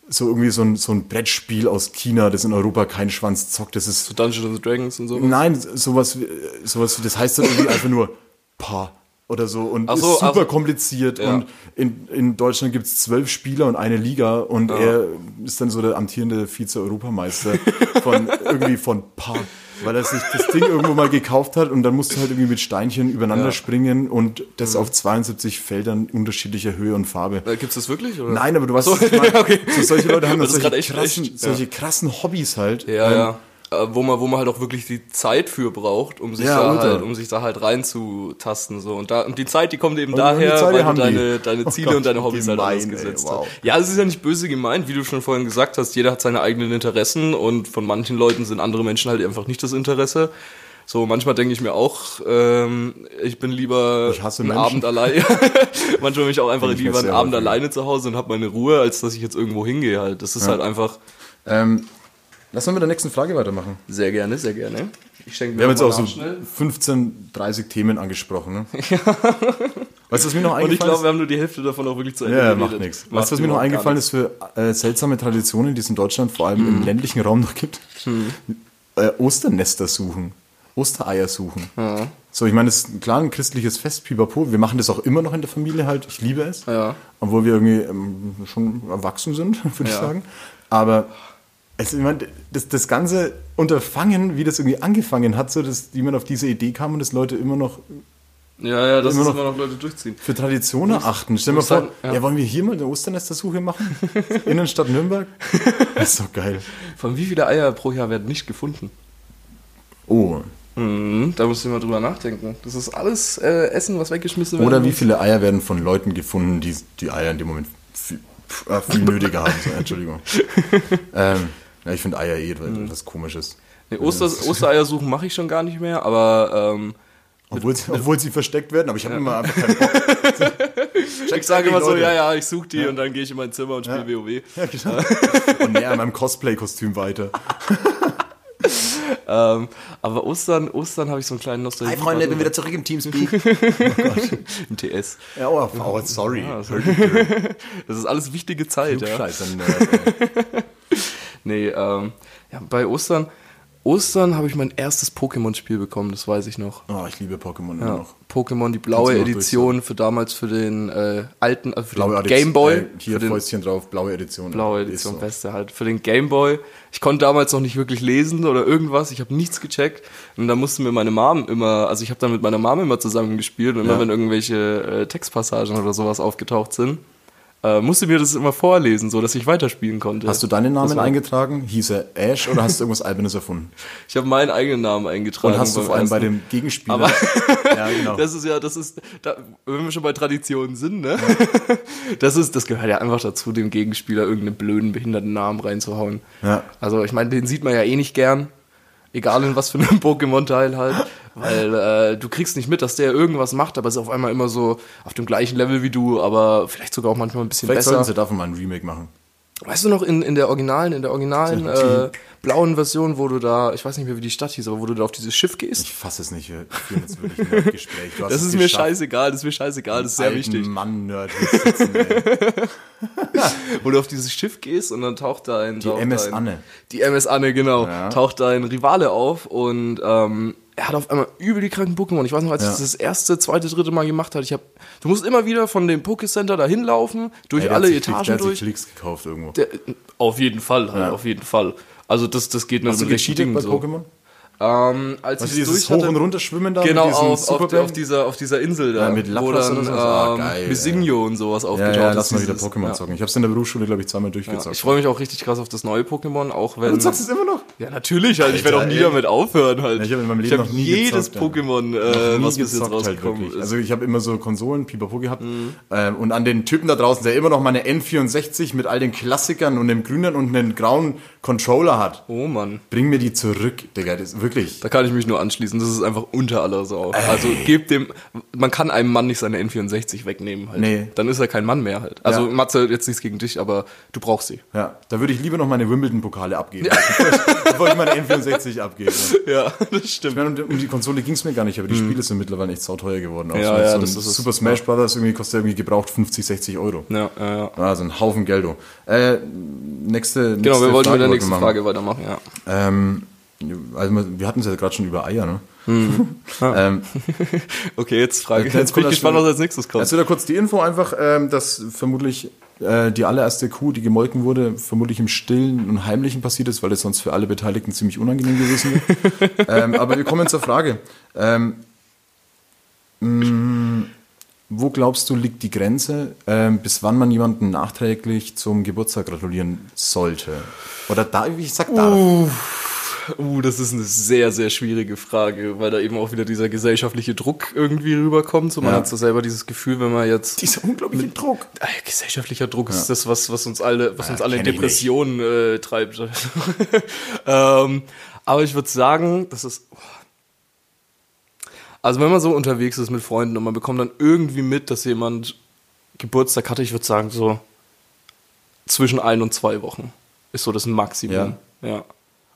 so irgendwie so ein, so ein Brettspiel aus China, das in Europa kein Schwanz zockt. Das ist So Dungeons and Dragons und so. Nein, sowas, sowas, wie- das heißt dann irgendwie einfach nur Pa, oder so und so, ist super also- kompliziert Ja. und in, in Deutschland gibt es zwölf Spieler und eine Liga und er ist dann so der amtierende Vize-Europameister von irgendwie von Park, weil er sich das Ding irgendwo mal gekauft hat und dann musst du halt irgendwie mit Steinchen übereinander Ja. springen und das auf 72 Feldern unterschiedlicher Höhe und Farbe. Äh, Gibt's das wirklich? Oder? Nein, aber du weißt, so, ich meine. okay. so, solche Leute haben Das solche, krassen, solche krassen Hobbys halt. Ja, ja. Äh, Wo man, wo man halt auch wirklich die Zeit für braucht, um sich, Ja, da, halt, um sich da halt reinzutasten. So. Und, da, und die Zeit, die kommt eben Und daher, weil du deine, deine Oh Ziele Gott, und deine Hobbys halt gemein, anders ey, gesetzt wow. hast. Ja, es ist ja nicht böse gemeint, wie du schon vorhin gesagt hast. Jeder hat seine eigenen Interessen und von manchen Leuten sind andere Menschen halt einfach nicht das Interesse. So, manchmal denke ich mir auch, ähm, ich bin lieber Ich hasse einen Menschen. Abend allein. manchmal bin ich auch einfach ich lieber einen Abend häufig. alleine zu Hause und habe meine Ruhe, als dass ich jetzt irgendwo hingehe halt. Das ist halt einfach Ähm, lass mal mit der nächsten Frage weitermachen. sehr gerne, sehr gerne. Ich schenke mir Wir haben jetzt auch so nach schnell. 15, 30 Themen angesprochen. Ne? Weißt du, was mir noch Und ich eingefallen glaube, wir ist? haben nur die Hälfte davon auch wirklich zu Ende Ja, geredet. macht nichts. Weißt du, was mir noch eingefallen ist für äh, seltsame Traditionen, die es in Deutschland vor allem im ländlichen Raum noch gibt? Äh, Osternester suchen. Ostereier suchen. So, ich meine, das ist klar ein christliches Fest, pipapo. Wir machen das auch immer noch in der Familie halt. Ich liebe es. Ja. Obwohl wir irgendwie ähm, schon erwachsen sind, würde ich Ja. sagen. Aber es, ich meine, das, das ganze Unterfangen, wie das irgendwie angefangen hat, so dass jemand auf diese Idee kam und das Leute immer noch Ja, ja, das Immer noch- immer noch Leute durchziehen. für Traditionen achten. Stell dir mal muss vor, ja. ja. wollen wir hier mal eine Osternestersuche machen? Innenstadt Nürnberg? Das ist doch geil. Von wie viele Eier pro Jahr werden nicht gefunden? Oh. Mhm, da musst du mal drüber nachdenken. Das ist alles äh, Essen, was weggeschmissen wird. Oder wie viele Eier werden von Leuten gefunden, die die Eier in dem Moment viel, äh, viel nötiger haben? So, Entschuldigung. ähm, ja, ich finde Eier eh Mhm. was Komisches. Nee, Oster, Ostereier suchen mache ich schon gar nicht mehr, aber ähm, Obwohl sie, obwohl sie versteckt werden, aber ich habe immer einfach keinen Bock. ich sage immer so, ja, ja, ich suche die und dann gehe ich in mein Zimmer und spiele WoW. Ja, genau. Und näher an meinem Cosplay-Kostüm weiter. Ähm, aber Ostern, Ostern habe ich so einen kleinen Nostalgie. zurück im Teamspeak. im TS. Ja, oh, oh, sorry. Ja, das, das ist alles wichtige Zeit, ja. Scheiße, ey. Nee, ähm, ja, bei Ostern, Ostern habe ich mein erstes Pokémon-Spiel bekommen, das weiß ich noch. Oh, ich liebe Pokémon immer Ja, noch. Pokémon, die blaue Edition für damals für den äh, alten, also für Blaue den Edition, Game Boy. Äh, hier für den Fäustchen drauf, blaue Edition. blaue Edition, so. beste halt. Für den Game Boy. Ich konnte damals noch nicht wirklich lesen oder irgendwas. Ich habe nichts gecheckt. Und da musste mir meine Mom immer, also ich habe dann mit meiner Mom immer zusammen gespielt. Und immer Ja. wenn irgendwelche äh, Textpassagen oder sowas aufgetaucht sind, äh, musste mir das immer vorlesen, so dass ich weiterspielen konnte. Hast du deinen Namen eingetragen? Hieß er Ash oder hast du irgendwas Albernes erfunden? Ich habe meinen eigenen Namen eingetragen. Und hast du vor allem bei dem Gegenspieler. Aber- ja, genau. Das ist ja, das ist, da, wenn wir schon bei Traditionen sind, ne? Das ist, das gehört ja einfach dazu, dem Gegenspieler irgendeinen blöden, behinderten Namen reinzuhauen. Ja. Also, ich meine, den sieht man ja eh nicht gern. Egal in was für einem Pokémon-Teil halt. Weil äh, du kriegst nicht mit, dass der irgendwas macht, aber ist auf einmal immer so auf dem gleichen Level wie du, aber vielleicht sogar auch manchmal ein bisschen Vielleicht sollten besser. sie davon mal ein Remake machen. Weißt du noch, in, in der originalen, in der originalen äh, blauen Version, wo du da, ich weiß nicht mehr, wie die Stadt hieß, aber wo du da auf dieses Schiff gehst? Ich fasse es nicht. Wir führen jetzt wirklich ein Nerdgespräch. Du hast Das ist mir scheißegal, das ist mir scheißegal, das ist sehr wichtig. Mann Nerd sitzen. Wo du auf dieses Schiff gehst und dann taucht da ein. Die MS Anne. Die MS Anne, genau. Ja. Taucht da ein Rivale auf und ähm, er hat auf einmal übel die kranken Pokémon. Ich weiß noch, als Ja. ich das erste, zweite, dritte Mal gemacht habe, ich hab, du musst immer wieder von dem Pokécenter dahin laufen, durch der alle hat sich, Etagen der hat sich durch. Klicks gekauft irgendwo. Der, auf jeden Fall, halt, Ja. auf jeden Fall. Also das, das geht du mit richtigen so. Pokémon? Ähm, als ich du, dieses durch hatte, Hoch- und Runterschwimmen da? Genau, auf, auf, auf, dieser, auf dieser Insel da, Ja, mit Lapras oder so. Ah, ähm, geil, Bisigno und sowas Ja, aufgetaucht ja, ist. lass mal wieder Pokémon ja. zocken. Ich habe es in der Berufsschule, glaube ich, zweimal durchgezockt. Ich freue mich auch richtig krass auf das neue Pokémon, auch wenn. Du zockst es immer noch? ja, natürlich, halt. ich werde auch Alter, nie ey. damit aufhören, halt. Ja, ich habe in meinem Leben noch nie jedes gezockt, ja. Pokémon, äh, was bis jetzt halt rausgekommen wirklich. ist. Also ich habe immer so Konsolen, Pipapo gehabt. Mhm. Ähm, und an den Typen da draußen, der immer noch meine N64 mit all den Klassikern und dem grünen und einem grauen Controller hat, oh Mann. bring mir die zurück, Digga. Das ist wirklich. Da kann ich mich nur anschließen. Das ist einfach unter aller Sau. Also gebt dem, man kann einem Mann nicht seine N64 wegnehmen halt. Nee. Dann ist er kein Mann mehr halt. Also Ja. Matze, jetzt nichts gegen dich, aber du brauchst sie. Ja, da würde ich lieber noch meine Wimbledon-Pokale abgeben. Bevor ich meine N64 abgebe. Ja, das Ich stimmt. meine, um, die Konsole ging es mir gar nicht, aber die Spiele sind mittlerweile echt sauteuer geworden. Auch. Ja, so, ja, so das ist. Super Smash Brothers irgendwie kostet irgendwie gebraucht 50, 60 Euro. Ja, ja, ja. Also ein Haufen Geldo. Äh, nächste, nächste Genau, wir wollten mit der nächsten machen. Frage weitermachen, ja. Ähm, also wir hatten es ja gerade schon über Eier, ne? ähm, Okay, jetzt frage ich. Jetzt Jetzt bin ich gespannt, was als nächstes kommt. Jetzt wieder kurz die Info einfach, ähm, dass vermutlich äh, die allererste Kuh, die gemolken wurde, vermutlich im Stillen und Heimlichen passiert ist, weil es sonst für alle Beteiligten ziemlich unangenehm gewesen wäre. ähm, aber wir kommen zur Frage. Ähm, mh, wo glaubst du, liegt die Grenze, ähm, bis wann man jemanden nachträglich zum Geburtstag gratulieren sollte? Oder da, ich sag darf. Uh, das ist eine sehr, sehr schwierige Frage, weil da eben auch wieder dieser gesellschaftliche Druck irgendwie rüberkommt. So, man Ja. hat so selber dieses Gefühl, wenn man jetzt. Dieser unglaubliche Druck. Ah, gesellschaftlicher Druck ist das, was, was uns alle, was uns alle in. Depressionen äh, treibt. ähm, aber ich würde sagen, das ist. Also wenn man so unterwegs ist mit Freunden und man bekommt dann irgendwie mit, dass jemand Geburtstag hatte, ich würde sagen so zwischen ein und zwei Wochen ist so das Maximum. Ja.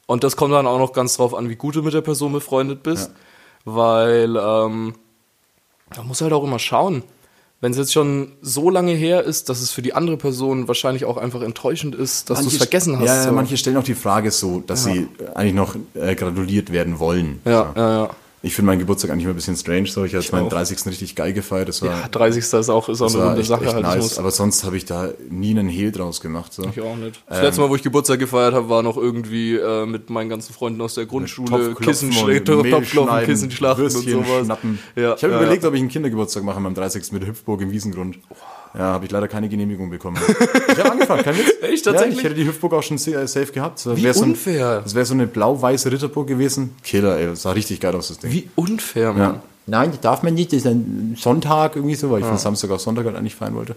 Und das kommt dann auch noch ganz drauf an, wie gut du mit der Person befreundet bist, weil ähm, man muss halt auch immer schauen. Wenn es jetzt schon so lange her ist, dass es für die andere Person wahrscheinlich auch einfach enttäuschend ist, dass du es vergessen hast. Ja, ja, so. manche stellen auch die Frage so, dass sie eigentlich noch äh, gratuliert werden wollen. ja, ja, ja. Ich finde meinen Geburtstag eigentlich immer ein bisschen strange. So, ich habe Ich meinen auch. 30. richtig geil gefeiert. Das war, ja 30. ist auch, ist auch eine runde echt, Sache. echt halt. Nice. Aber sonst habe ich da nie einen Hehl draus gemacht. So. Ich auch nicht. Das letzte Mal, wo ich Geburtstag gefeiert habe, war noch irgendwie äh, mit meinen ganzen Freunden aus der Grundschule, Kissenschläge, Topfklopfen, Kissenschlachten und sowas. Schnappen. Ja, ich habe ja, überlegt, ob ich einen Kindergeburtstag mache am 30. mit Hüpfburg im Wiesengrund. Ja, habe ich leider keine Genehmigung bekommen. ich habe angefangen, kein Witz. Echt, tatsächlich? Ja, ich hätte die Hüpfburg auch schon sa- safe gehabt. Das Wie so ein- unfair. Das wäre so eine blau-weiße Ritterburg gewesen. Killer, ey. Das sah richtig geil aus, das Ding. Wie unfair, Mann. Ja. Nein, das darf man nicht. Das ist ein Sonntag irgendwie so, weil ich von Samstag auf Sonntag halt eigentlich feiern wollte.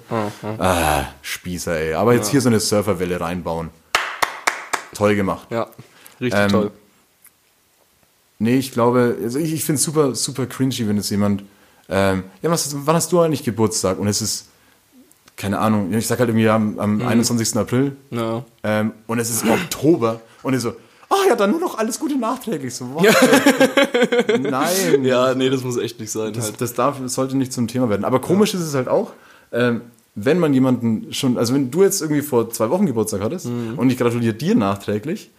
Ah, Spießer, ey. Aber jetzt hier so eine Surferwelle reinbauen. Toll gemacht. Ja, richtig Ähm, toll. Nee, ich glaube, also ich, ich finde es super, super cringy, wenn jetzt jemand, ähm, ja, was, wann hast du eigentlich Geburtstag? Und es ist, keine Ahnung, ich sag halt irgendwie am, am 21. April Ja. ähm, und es ist Oktober und ich so, ach ja, dann nur noch alles Gute nachträglich. So, what? Nein. ja, nee, das muss echt nicht sein. Das, halt. das darf, das sollte nicht zum Thema werden. Aber komisch ist es halt auch, ähm, wenn man jemanden schon, also wenn du jetzt irgendwie vor zwei Wochen Geburtstag hattest Mhm. und ich gratuliere dir nachträglich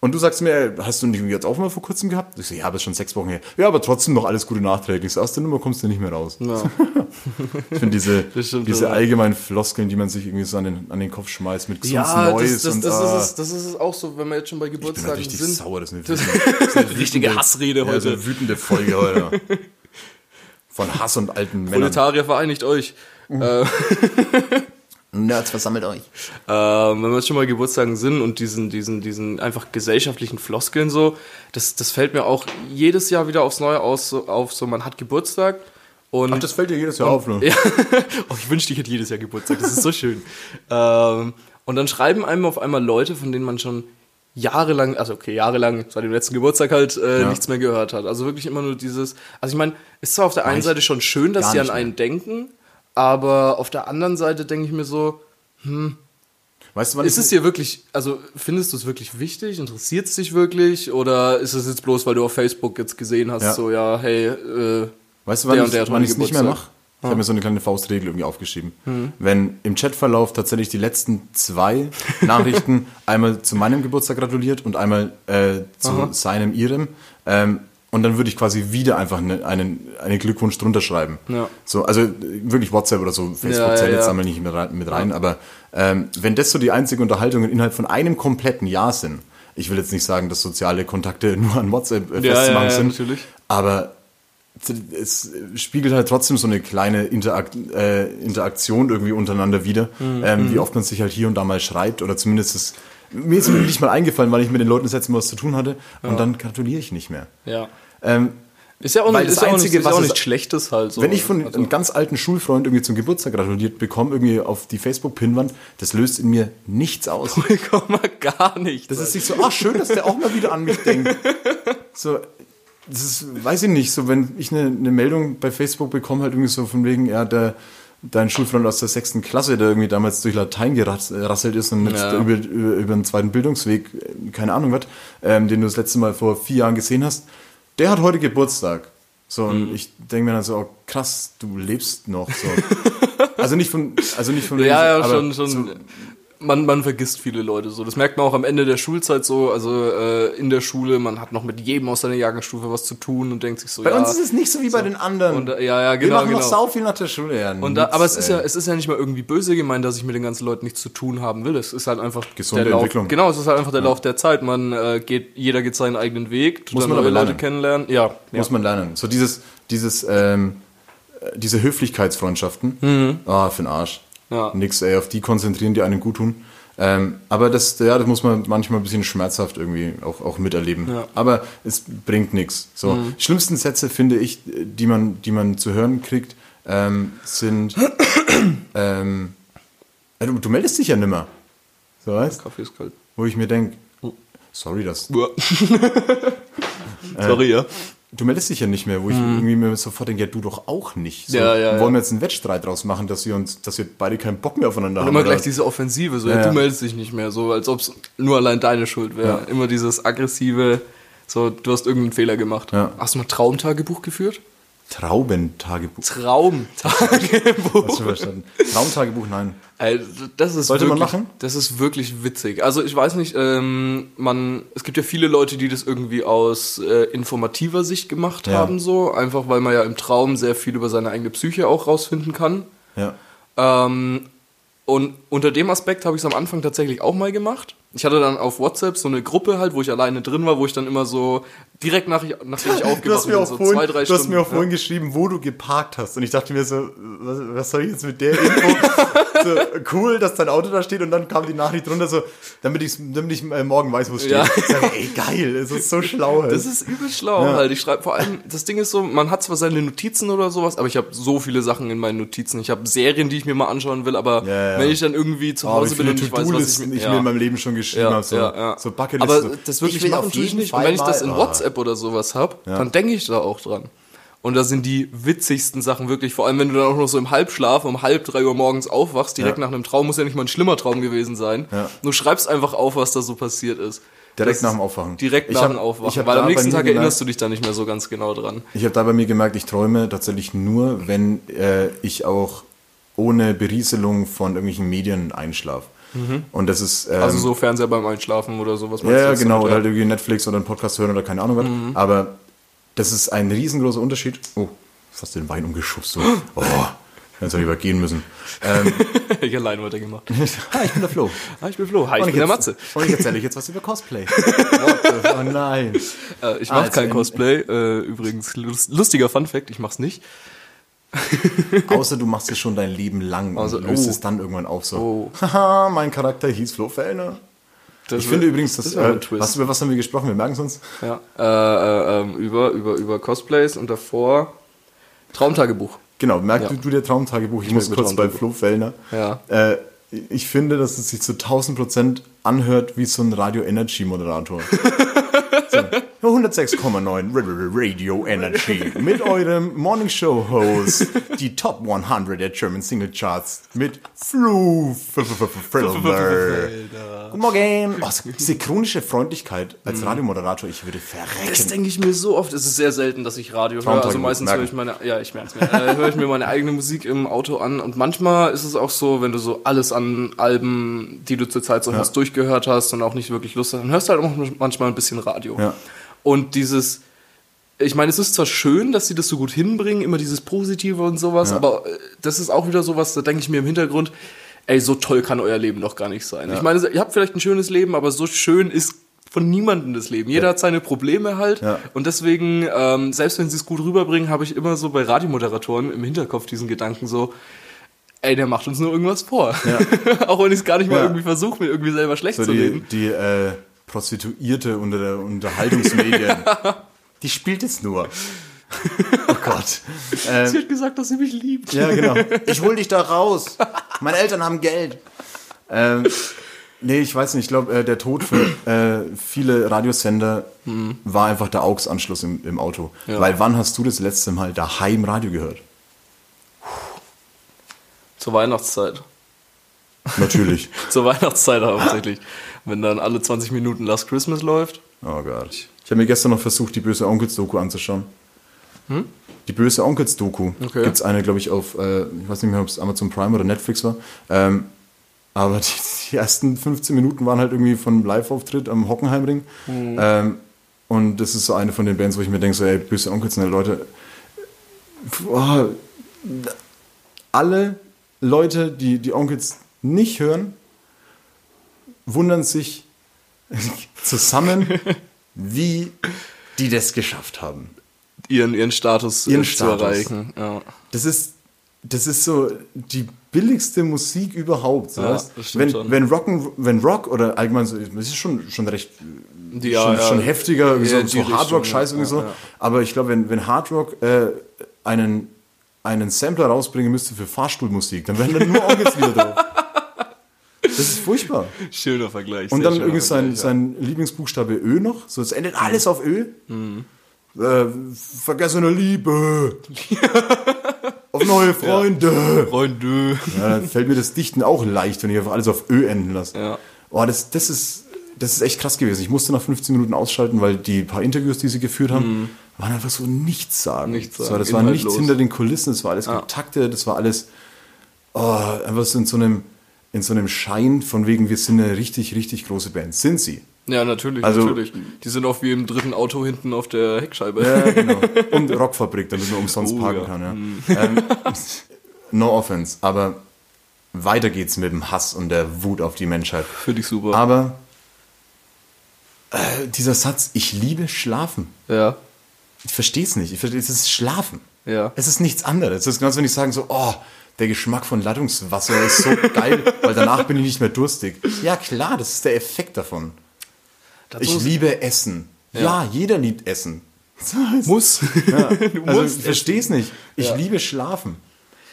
und du sagst mir, hast du nicht jetzt auch mal vor kurzem gehabt? Ich so, ja, aber schon sechs Wochen her. Ja, aber trotzdem noch alles Gute nachträglich. So, aus der Nummer kommst du nicht mehr raus. Ja. Ich finde diese, diese ja. allgemeinen Floskeln, die man sich irgendwie so an den, an den Kopf schmeißt mit gesundes Ja, Neues das, das, und das, ah, ist es, das ist es auch so, wenn wir jetzt schon bei ich bin halt Geburtstagen richtig sind. sauer. Das ist eine, Das- wütende- das ist eine Richtige Hassrede ja, heute. so eine wütende Folge heute. Von Hass und alten Männern. Proletarier vereinigt euch. Äh, Nerds versammelt euch. Ähm, wenn wir schon mal Geburtstagen sind und diesen, diesen, diesen einfach gesellschaftlichen Floskeln so, das, das fällt mir auch jedes Jahr wieder aufs Neue aus, so, auf, so man hat Geburtstag und Ach, das fällt dir jedes Jahr auf, ne? ja, oh, ich wünschte, ich hätte jedes Jahr Geburtstag, das ist so schön. ähm, und dann schreiben einem auf einmal Leute, von denen man schon jahrelang, also okay, jahrelang, seit dem letzten Geburtstag halt äh, Ja. nichts mehr gehört hat. Also wirklich immer nur dieses, also ich meine, ist zwar auf der einen Seite schon schön, dass sie an einen denken, aber auf der anderen Seite denke ich mir so, Weißt du, ist es dir wirklich, also findest du es wirklich wichtig? Interessiert es dich wirklich? Oder ist es jetzt bloß, weil du auf Facebook jetzt gesehen hast, Ja. so, ja, hey, äh, Weißt du, wann der ich und der hat wann ich es nicht mehr mache? Ich habe mir so eine kleine Faustregel irgendwie aufgeschrieben. Wenn im Chatverlauf tatsächlich die letzten zwei Nachrichten einmal zu meinem Geburtstag gratuliert und einmal äh, zu seinem, ihrem, ähm, und dann würde ich quasi wieder einfach eine, einen, einen Glückwunsch drunter schreiben. Ja. So, also wirklich WhatsApp oder so, Facebook Ja, ja, zählt jetzt ja. einmal nicht mit rein, aber ähm, wenn das so die einzige Unterhaltung innerhalb von einem kompletten Jahr sind, ich will jetzt nicht sagen, dass soziale Kontakte nur an WhatsApp äh, festzumachen sind, natürlich. aber es spiegelt halt trotzdem so eine kleine Interakt, äh, Interaktion irgendwie untereinander wieder, Mhm. ähm, wie oft man sich halt hier und da mal schreibt oder zumindest ist mir ist nicht mal eingefallen, weil ich mit den Leuten das letzte Mal was zu tun hatte und dann gratuliere ich nicht mehr. ja. Ähm, Ist ja auch, nicht, das ist ja auch, nicht, Einzige, ist ja auch nichts Schlechtes halt. So. wenn ich von Also, einem ganz alten Schulfreund irgendwie zum Geburtstag gratuliert bekomme, irgendwie auf die Facebook-Pinwand, das löst in mir nichts aus. komm mal gar nicht. Das ist nicht so, ach schön, dass der auch mal wieder an mich denkt. So, das ist, weiß ich nicht, so wenn ich eine, eine Meldung bei Facebook bekomme, halt irgendwie so von wegen, ja, der, dein Schulfreund aus der sechsten Klasse, der irgendwie damals durch Latein gerasselt ist und jetzt Ja. über, über, über einen zweiten Bildungsweg, keine Ahnung was, ähm, den du das letzte Mal vor vier Jahren gesehen hast, der hat heute Geburtstag. So, Mhm. und ich denke mir dann so, oh, krass, du lebst noch. So. also nicht von, also nicht von ja, ja, aber schon, schon. So, man, man vergisst viele Leute so. Das merkt man auch am Ende der Schulzeit so. Also äh, in der Schule, man hat noch mit jedem aus seiner Jahrgangsstufe was zu tun und denkt sich so, Bei ja. uns ist es nicht so wie bei den anderen. und, äh, ja, ja, Wir genau, machen genau. noch sau viel nach der Schule. Ja, Und da, aber es ist ja, es ist ja nicht mal irgendwie böse gemeint, dass ich mit den ganzen Leuten nichts zu tun haben will. Es ist halt einfach Gesunde der Lauf, Entwicklung. Genau, es ist halt einfach der Lauf der Zeit. Man äh, geht, jeder geht seinen eigenen Weg, tut Muss man neue aber Leute lernen. kennenlernen. Ja, Muss ja. man lernen. So dieses, dieses, ähm, äh, diese Höflichkeitsfreundschaften. Mhm. Ah, für den Arsch. Ja. Nix, ey, auf die konzentrieren, die einen gut tun. Ähm, aber das, ja, das muss man manchmal ein bisschen schmerzhaft irgendwie auch, auch miterleben. Ja. Mhm. Aber es bringt nichts. So, die schlimmsten Sätze finde ich, die man, die man zu hören kriegt, ähm, sind, ähm, ja, du, du meldest dich ja nimmer. So, weißt? Kaffee ist kalt. Wo ich mir denke, Oh. sorry, das, Sorry, ja. Du meldest dich ja nicht mehr, wo ich irgendwie mir sofort denke, ja, du doch auch nicht. So, Mhm. Ja, ja, wollen wir jetzt einen Wettstreit draus machen, dass wir uns, dass wir beide keinen Bock mehr aufeinander Und haben? immer gleich diese Offensive, so, Ja, du meldest dich nicht mehr, so als ob es nur allein deine Schuld wäre. Immer dieses aggressive, so, du hast irgendeinen Fehler gemacht. Hast du mal Traumtagebuch geführt? Traubentagebuch. Traumtagebuch. Hast du verstanden? Traumtagebuch, nein. Ey, das ist Sollte man wirklich, machen? Das ist wirklich witzig. Also ich weiß nicht, ähm, man, es gibt ja viele Leute, die das irgendwie aus äh, informativer Sicht gemacht Ja. haben, so einfach, weil man ja im Traum sehr viel über seine eigene Psyche auch rausfinden kann. Ja. Ähm, und unter dem Aspekt habe ich es am Anfang tatsächlich auch mal gemacht. Ich hatte dann auf WhatsApp so eine Gruppe halt, wo ich alleine drin war, wo ich dann immer so direkt nach, nachdem ich aufgewacht Du hast, mir bin, so vorhin, zwei, drei du hast Stunden. mir auch ja. vorhin geschrieben, wo du geparkt hast. Und ich dachte mir so, was, was soll ich jetzt mit der Info? So, cool, dass dein Auto da steht. Und dann kam die Nachricht drunter so, damit, ich's, damit ich äh, morgen weiß, wo es steht. Ja. Ich sag, ey, geil, es ist so schlau. Das ist übel schlau Ja. halt. Ich schreibe vor allem, das Ding ist so, man hat zwar seine Notizen oder sowas, aber ich habe so viele Sachen in meinen Notizen. Ich habe Serien, die ich mir mal anschauen will, aber Ja, wenn ich dann irgendwie zu Oh, Hause bin viele und ich weiß, was ich To-Do-listen ich, mir in meinem Leben schon geschrieben habe. So, ja, so Bucketlist. Aber so. das wirklich Ich machen tue ich nicht. Und wenn ich das in WhatsApp oder sowas habe, dann denke ich da auch dran. Und da sind die witzigsten Sachen wirklich, vor allem wenn du dann auch noch so im Halbschlaf um halb drei Uhr morgens aufwachst, direkt Ja. nach einem Traum, muss ja nicht mal ein schlimmer Traum gewesen sein. Ja. Du schreibst einfach auf, was da so passiert ist. Direkt Das nach dem Aufwachen. Direkt Ich nach hab- dem Aufwachen. Weil am nächsten Tag gemerkt- erinnerst du dich da nicht mehr so ganz genau dran. Ich habe da bei mir gemerkt, ich träume tatsächlich nur, wenn äh, ich auch ohne Berieselung von irgendwelchen Medien einschlafe. Und das ist. Ähm, Also so Fernseher beim Einschlafen oder sowas. Ja, ja, genau. Oder halt irgendwie Netflix oder einen Podcast hören oder keine Ahnung was. Mhm. Aber das ist ein riesengroßer Unterschied. Oh, fast den Wein umgeschubst. So. Oh, jetzt habe ich übergehen müssen. Ähm, ich allein weitergemacht. ah, ich bin der Flo. Ah, ich bin Flo. Hi, ich Und bin der Matze. Und ich erzähle euch jetzt was über Cosplay. Oh nein. Äh, ich mache Also kein in- Cosplay. Äh, übrigens, lust- lustiger Fun Fact, ich mach's nicht. Außer du machst es schon dein Leben lang und Also, löst oh. es dann irgendwann auf so. Oh. Haha, mein Charakter hieß Flo Fellner. Das Ich wär- finde übrigens, das wär äh, was, über was haben wir gesprochen? Wir merken es uns. Ja, äh, äh, ähm, über, über, über Cosplays und davor Traumtagebuch. Genau, merk Ja. du, du dir Traumtagebuch. Ich, muss merk mir kurz bei. Flo Fellner. Ja. Äh, ich finde, dass es sich zu 1000 Prozent anhört wie so ein Radio Energy Moderator. so, 106,9 Radio Energy mit eurem Morning Show Host, die Top 100 der German Single Charts mit Flu Thriller. Guten Morgen. Oh, diese chronische Freundlichkeit als Radiomoderator, ich würde Das verrecken. denke ich mir so oft. Es ist sehr selten, dass ich Radio höre. Also meistens höre ich meine, ja, ich merke mir, äh, höre ich mir meine eigene Musik im Auto an. Und manchmal ist es auch so, wenn du so alles an Alben, die du zurzeit so hast, durchgehört hast und auch nicht wirklich Lust hast, dann hörst du halt auch manchmal ein bisschen Radio. Ja. Und dieses, ich meine, es ist zwar schön, dass sie das so gut hinbringen, immer dieses Positive und sowas, aber äh, das ist auch wieder sowas, da denke ich mir im Hintergrund, ey, so toll kann euer Leben doch gar nicht sein. Ich meine, ihr habt vielleicht ein schönes Leben, aber so schön ist von niemandem das Leben. Jeder hat seine Probleme halt. Ja. Und deswegen, ähm, selbst wenn sie es gut rüberbringen, habe ich immer so bei Radiomoderatoren im Hinterkopf diesen Gedanken so, ey, der macht uns nur irgendwas vor. auch wenn ich es gar nicht mal Ja. irgendwie versuche, mir irgendwie selber schlecht So zu die, reden. die äh, Prostituierte unter der Unterhaltungsmedien. die spielt es nur. Oh Gott. Ähm, Sie hat gesagt, dass sie mich liebt. Ja, genau. Ich hol dich da raus. Meine Eltern haben Geld. Ähm, nee, ich weiß nicht. Ich glaube, äh, der Tod für äh, viele Radiosender war einfach der AUX-Anschluss im, im Auto. Ja. Weil wann hast du das letzte Mal daheim Radio gehört? Zur Weihnachtszeit. Natürlich. Zur Weihnachtszeit hauptsächlich. Wenn dann alle 20 Minuten Last Christmas läuft. Oh Gott. Ich habe mir gestern noch versucht, die böse Onkels-Doku anzuschauen. Die böse Onkels-Doku. Okay. Gibt's eine, glaube ich, auf, äh, ich weiß nicht mehr, ob es Amazon Prime oder Netflix war. Ähm, aber die, die ersten 15 Minuten waren halt irgendwie von Live-Auftritt am Hockenheimring. Ähm, und das ist so eine von den Bands, wo ich mir denke, so, ey, böse Onkels, ne, Leute, boah, alle Leute, die die Onkels nicht hören, wundern sich zusammen, wie die das geschafft haben. Ihren, ihren Status Ihren äh, Status. zu erreichen. Ja. Das ist, das ist so die billigste Musik überhaupt. Ja, weißt? wenn, schon. wenn, Rock, wenn Rock oder allgemein so, das ist schon, schon recht Die- schon, ja, ja. schon heftiger, Ja, so, so Hardrock-Scheiß ja, irgendwie so. ja. Aber ich glaube, wenn, wenn Hardrock äh, einen, einen Sampler rausbringen müsste für Fahrstuhlmusik, dann wären da nur Orgelslieder drauf. Das ist furchtbar. Schöner Vergleich. Und dann irgendwie sein, sein Lieblingsbuchstabe Ö noch. So, es endet alles auf Ö. Mhm. Äh, vergessene Liebe. auf neue Freunde. ja. Freunde. Ja, dann fällt mir das Dichten auch leicht, wenn ich einfach alles auf Ö enden lasse. Ja. Oh, das, das, ist, das ist echt krass gewesen. Ich musste nach 15 Minuten ausschalten, weil die paar Interviews, die sie geführt haben, waren einfach so nichts sagen. Mhm. Nichts Das sagen, war, das war nichts hinter den Kulissen, das war alles Ja. getaktet, das war alles oh, einfach so in so einem in so einem Schein von wegen, wir sind eine richtig, richtig große Band. Sind sie? Ja, natürlich, Also- natürlich. Die sind auch wie im dritten Auto hinten auf der Heckscheibe. Ja, genau. Und Rockfabrik, damit man umsonst Oh, parken ja. kann. Ja. Ähm, no offense, aber weiter geht's mit dem Hass und der Wut auf die Menschheit. Finde ich super. Aber äh, dieser Satz, ich liebe Schlafen. ja. Ich verstehe es nicht. Ich verstehe, es ist Schlafen. Ja. Es ist nichts anderes. Es ist genauso, wenn ich sagen so, oh, der Geschmack von Leitungswasser ist so geil, weil danach bin ich nicht mehr durstig. Ja, klar, das ist der Effekt davon. Dazu Ich liebe Essen. Ja, jeder liebt Essen. muss. Ja, Du also musst ich verstehe es nicht. Ich Ja. liebe Schlafen.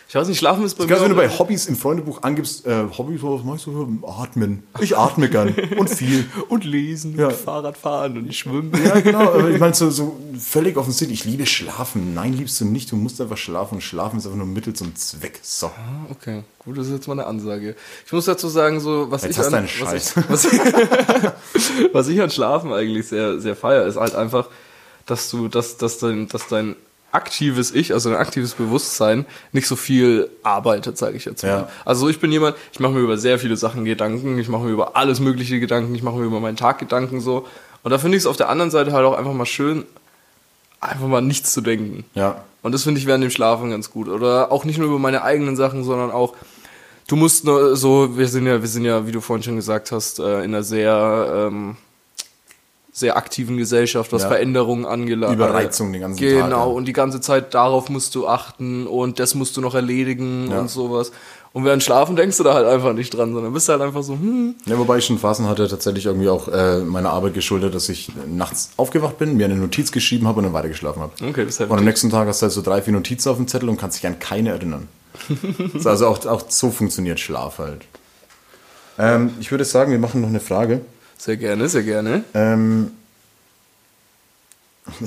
Ich weiß nicht, schlafen ist bei Ganz, wenn du bei Hobbys im Freundebuch angibst, äh, Hobbys, was machst du? Atmen. Ich atme gern. Und viel. und lesen Ja. und Fahrrad fahren und schwimmen. Ja, genau. Aber ich meine, so, so völlig offensichtlich, ich liebe Schlafen. Nein, liebst du nicht. Du musst einfach schlafen. Und Schlafen ist einfach nur Mittel zum Zweck. So. Okay, gut, das ist jetzt mal eine Ansage. Ich muss dazu sagen, so was Jetzt ich hast an, was, Scheiß. ich, was, ich, was ich an Schlafen eigentlich sehr sehr feier, ist halt einfach, dass du, dass, dass dein, dass dein aktives Ich, also dein aktives Bewusstsein, nicht so viel arbeitet, sage ich jetzt mal. Ja. Also ich bin jemand, ich mache mir über sehr viele Sachen Gedanken, ich mache mir über alles mögliche Gedanken, ich mache mir über meinen Tag Gedanken so. Und da finde ich es auf der anderen Seite halt auch einfach mal schön, einfach mal nichts zu denken. Ja. Und das finde ich während dem Schlafen ganz gut. Oder auch nicht nur über meine eigenen Sachen, sondern auch, du musst nur so, wir sind ja, wir sind ja, wie du vorhin schon gesagt hast, äh, in einer sehr, ähm, sehr aktiven Gesellschaft, was Ja. Veränderungen angelangt. Überreizung den ganzen genau, Tag, ja. und die ganze Zeit darauf musst du achten und das musst du noch erledigen Ja. und sowas. Und während Schlafen denkst du da halt einfach nicht dran, sondern bist halt einfach so, hm, Ja, wobei ich schon Phasen hatte, tatsächlich irgendwie auch äh, meiner Arbeit geschuldet, dass ich nachts aufgewacht bin, mir eine Notiz geschrieben habe und dann weitergeschlafen habe. okay, das ist Und am nächsten Tag hast du halt so drei, vier Notizen auf dem Zettel und kannst dich an keine erinnern. So, also auch, auch so funktioniert Schlaf halt. Ähm, ich würde sagen, wir machen noch eine Frage. Sehr gerne, sehr gerne. Ähm,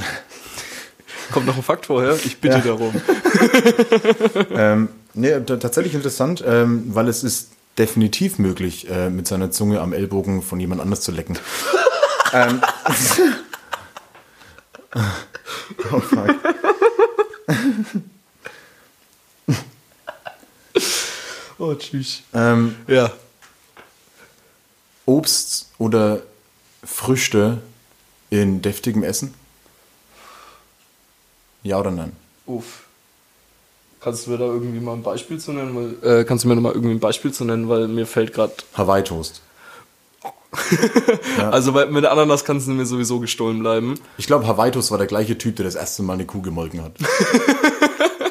Kommt noch ein Fakt vorher? Ich bitte Ja. darum. ähm, nee, tatsächlich interessant, ähm, weil es ist definitiv möglich, äh, mit seiner Zunge am Ellbogen von jemand anders zu lecken. ähm, oh fuck. Oh, tschüss. Ähm, Ja. Obst oder Früchte in deftigem Essen? Ja oder nein? Uff. Kannst du mir da irgendwie mal ein Beispiel zu nennen? Weil, äh, kannst du mir noch mal irgendwie ein Beispiel zu nennen, weil mir fällt gerade. Hawaii-Toast. Also bei, mit Ananas kannst du mir sowieso gestohlen bleiben. Ich glaube, Hawaii-Toast war der gleiche Typ, der das erste Mal eine Kuh gemolken hat.